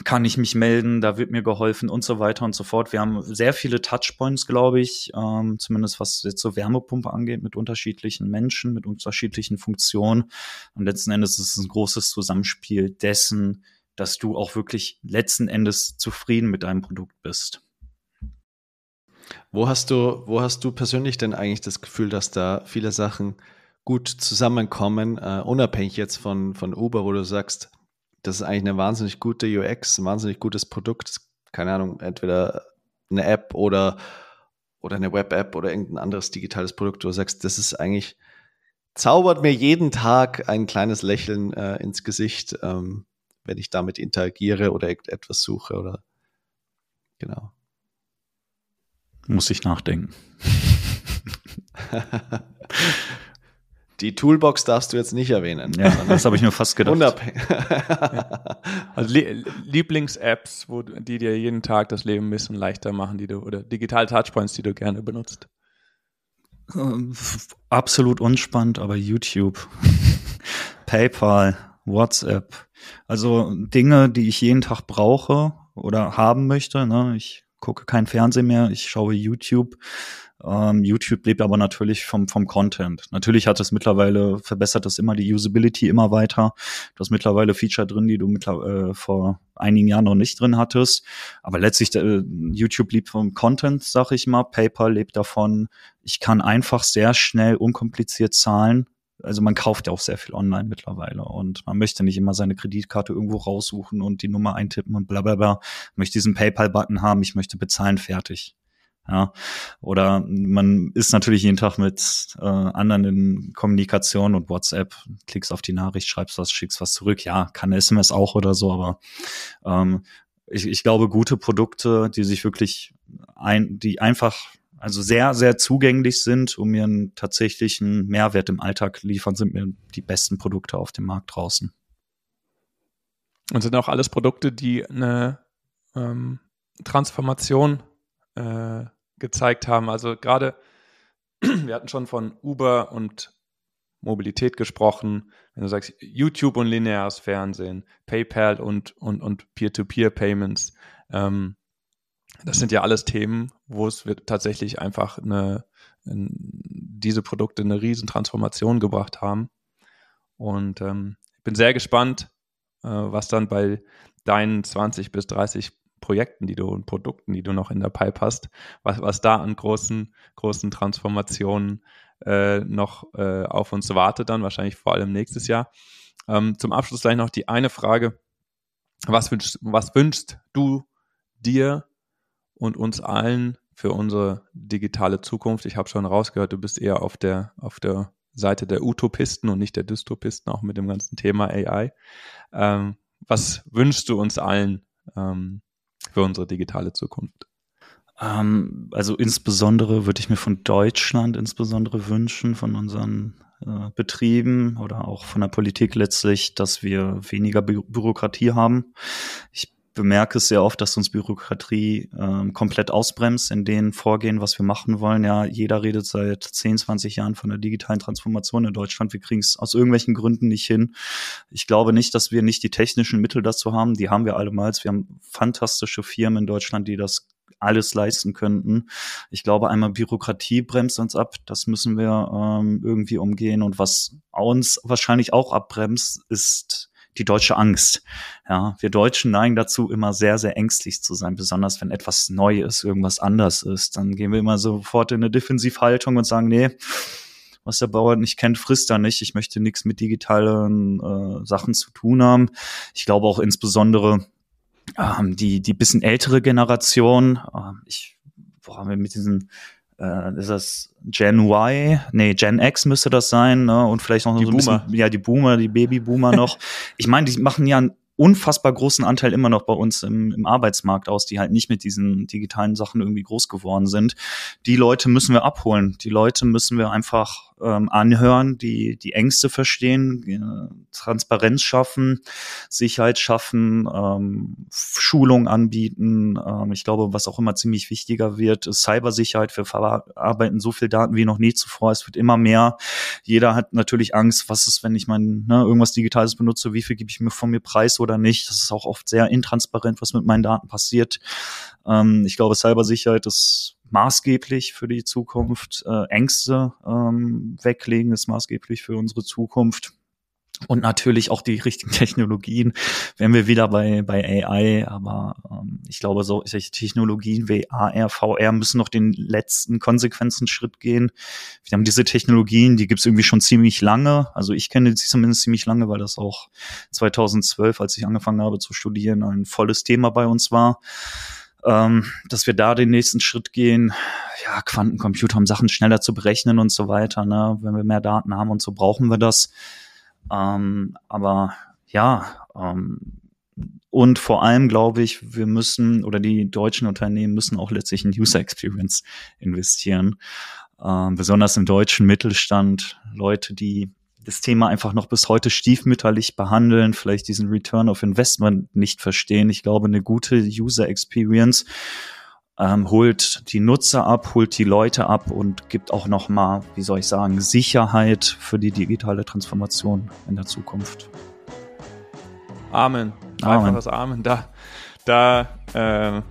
kann ich mich melden, da wird mir geholfen und so weiter und so fort. Wir haben sehr viele Touchpoints, glaube ich, ähm, zumindest was jetzt so Wärmepumpe angeht, mit unterschiedlichen Menschen, mit unterschiedlichen Funktionen. Und letzten Endes ist es ein großes Zusammenspiel dessen, dass du auch wirklich letzten Endes zufrieden mit deinem Produkt bist. Wo hast du, wo hast du persönlich denn eigentlich das Gefühl, dass da viele Sachen gut zusammenkommen, uh, unabhängig jetzt von, von Uber, wo du sagst, das ist eigentlich eine wahnsinnig gute UX, ein wahnsinnig gutes Produkt, keine Ahnung, entweder eine App oder, oder eine Web-App oder irgendein anderes digitales Produkt, wo du sagst, das ist eigentlich, zaubert mir jeden Tag ein kleines Lächeln äh, ins Gesicht. Ähm, wenn ich damit interagiere oder etwas suche oder genau. Muss ich nachdenken. Die Toolbox darfst du jetzt nicht erwähnen. Ja, das habe ich mir fast gedacht. Unabhängig. also Lieblings-Apps, die dir jeden Tag das Leben ein bisschen leichter machen, die du oder digitale Touchpoints, die du gerne benutzt. Ähm, absolut unspannend, aber YouTube, PayPal, WhatsApp. Also Dinge, die ich jeden Tag brauche oder haben möchte. Ne? Ich gucke kein Fernsehen mehr, ich schaue YouTube. Ähm, YouTube lebt aber natürlich vom, vom Content. Natürlich hat es mittlerweile, verbessert es immer die Usability immer weiter. Du hast mittlerweile Feature drin, die du mittlerweile, äh, vor einigen Jahren noch nicht drin hattest. Aber letztlich, äh, YouTube lebt vom Content, sag ich mal. PayPal lebt davon. Ich kann einfach sehr schnell, unkompliziert zahlen also man kauft ja auch sehr viel online mittlerweile und man möchte nicht immer seine Kreditkarte irgendwo raussuchen und die Nummer eintippen und bla bla bla. Ich möchte diesen PayPal-Button haben, ich möchte bezahlen, fertig. Ja, oder man ist natürlich jeden Tag mit äh, anderen in Kommunikation und WhatsApp, klickst auf die Nachricht, schreibst was, schickst was zurück. Ja, kann SMS auch oder so, aber ähm, ich, ich glaube, gute Produkte, die sich wirklich ein, die einfach also sehr, sehr zugänglich sind und mir einen tatsächlichen Mehrwert im Alltag liefern, sind mir die besten Produkte auf dem Markt draußen. Und sind auch alles Produkte, die eine ähm, Transformation äh, gezeigt haben. Also gerade, wir hatten schon von Uber und Mobilität gesprochen. Wenn du sagst, YouTube und lineares Fernsehen, PayPal und, und, und Peer-to-Peer-Payments, ähm, das sind ja alles Themen, wo es tatsächlich einfach eine, diese Produkte eine riesen Transformation gebracht haben. Und ähm, ich bin sehr gespannt, äh, was dann bei deinen 20 bis 30 Projekten, die du und Produkten, die du noch in der Pipe hast, was, was da an großen, großen Transformationen äh, noch äh, auf uns wartet, dann wahrscheinlich vor allem nächstes Jahr. Ähm, zum Abschluss gleich noch die eine Frage. Was wünschst, was wünschst du dir und uns allen für unsere digitale Zukunft. Ich habe schon rausgehört, du bist eher auf der, auf der Seite der Utopisten und nicht der Dystopisten, auch mit dem ganzen Thema AI. Ähm, was wünschst du uns allen ähm, für unsere digitale Zukunft? Ähm, also insbesondere würde ich mir von Deutschland insbesondere wünschen, von unseren äh, Betrieben oder auch von der Politik letztlich, dass wir weniger Bü Bürokratie haben. Ich bemerke es sehr oft, dass uns Bürokratie ähm, komplett ausbremst in den Vorgehen, was wir machen wollen. Ja, jeder redet seit 10, 20 Jahren von der digitalen Transformation in Deutschland. Wir kriegen es aus irgendwelchen Gründen nicht hin. Ich glaube nicht, dass wir nicht die technischen Mittel dazu haben. Die haben wir allemals. Wir haben fantastische Firmen in Deutschland, die das alles leisten könnten. Ich glaube, einmal Bürokratie bremst uns ab. Das müssen wir ähm, irgendwie umgehen. Und was uns wahrscheinlich auch abbremst, ist die deutsche Angst. Ja, wir Deutschen neigen dazu, immer sehr, sehr ängstlich zu sein, besonders wenn etwas neu ist, irgendwas anders ist. Dann gehen wir immer sofort in eine Defensivhaltung und sagen, nee, was der Bauer nicht kennt, frisst er nicht. Ich möchte nichts mit digitalen äh, Sachen zu tun haben. Ich glaube auch insbesondere ähm, die, die bisschen ältere Generation, äh, ich, wo haben wir mit diesen äh, ist das Gen Y? Nee, Gen X müsste das sein, ne? Und vielleicht noch die so ein Boomer. bisschen, ja, die Boomer, die Babyboomer noch. ich meine, die machen ja einen unfassbar großen Anteil immer noch bei uns im, im Arbeitsmarkt aus, die halt nicht mit diesen digitalen Sachen irgendwie groß geworden sind. Die Leute müssen wir abholen. Die Leute müssen wir einfach ähm, anhören, die die Ängste verstehen, äh, Transparenz schaffen, Sicherheit schaffen, ähm, Schulung anbieten. Ähm, ich glaube, was auch immer ziemlich wichtiger wird, ist Cybersicherheit. Wir verarbeiten so viel Daten wie noch nie zuvor. Es wird immer mehr. Jeder hat natürlich Angst, was ist, wenn ich mein ne, irgendwas Digitales benutze, wie viel gebe ich mir von mir preis oder nicht. Das ist auch oft sehr intransparent, was mit meinen Daten passiert. Ähm, ich glaube, Cybersicherheit ist maßgeblich für die Zukunft. Äh, Ängste ähm, weglegen ist maßgeblich für unsere Zukunft. Und natürlich auch die richtigen Technologien. Wären wir wieder bei, bei AI, aber ähm, ich glaube, so solche Technologien wie AR, VR müssen noch den letzten Konsequenzen-Schritt gehen. Wir haben diese Technologien, die gibt's irgendwie schon ziemlich lange. Also ich kenne sie zumindest ziemlich lange, weil das auch 2012, als ich angefangen habe zu studieren, ein volles Thema bei uns war ähm, dass wir da den nächsten Schritt gehen. Ja, Quantencomputer, um Sachen schneller zu berechnen und so weiter. Ne? Wenn wir mehr Daten haben und so brauchen wir das. Ähm, aber ja, ähm, und vor allem glaube ich, wir müssen oder die deutschen Unternehmen müssen auch letztlich in User Experience investieren. Ähm, besonders im deutschen Mittelstand, Leute, die das Thema einfach noch bis heute stiefmütterlich behandeln, vielleicht diesen Return of Investment nicht verstehen. Ich glaube, eine gute User Experience ähm, holt die Nutzer ab, holt die Leute ab und gibt auch noch mal, wie soll ich sagen, Sicherheit für die digitale Transformation in der Zukunft. Amen. Amen. Einfaches Amen. Da, da äh,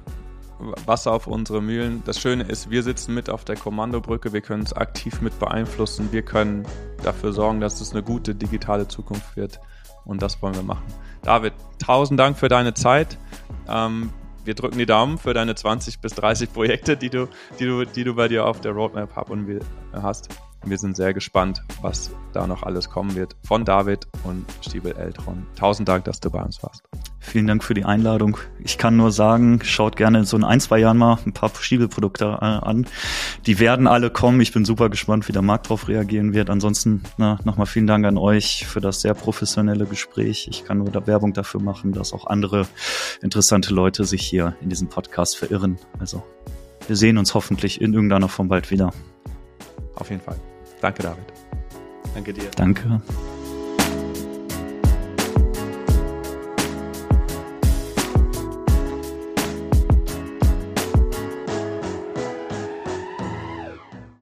Wasser auf unsere Mühlen. Das Schöne ist, wir sitzen mit auf der Kommandobrücke, wir können es aktiv mit beeinflussen, wir können dafür sorgen, dass es eine gute digitale Zukunft wird und das wollen wir machen. David, tausend Dank für deine Zeit. Ähm, wir drücken die Daumen für deine 20 bis 30 Projekte, die du, die du, die du bei dir auf der Roadmap hab und hast. Wir sind sehr gespannt, was da noch alles kommen wird von David und Stiebel Eltron. Tausend Dank, dass du bei uns warst. Vielen Dank für die Einladung. Ich kann nur sagen, schaut gerne in so ein, ein zwei Jahren mal ein paar Stiebelprodukte äh, an. Die werden alle kommen. Ich bin super gespannt, wie der Markt darauf reagieren wird. Ansonsten nochmal vielen Dank an euch für das sehr professionelle Gespräch. Ich kann nur da Werbung dafür machen, dass auch andere interessante Leute sich hier in diesem Podcast verirren. Also wir sehen uns hoffentlich in irgendeiner Form bald wieder. Auf jeden Fall. Danke, David. Danke dir. Danke.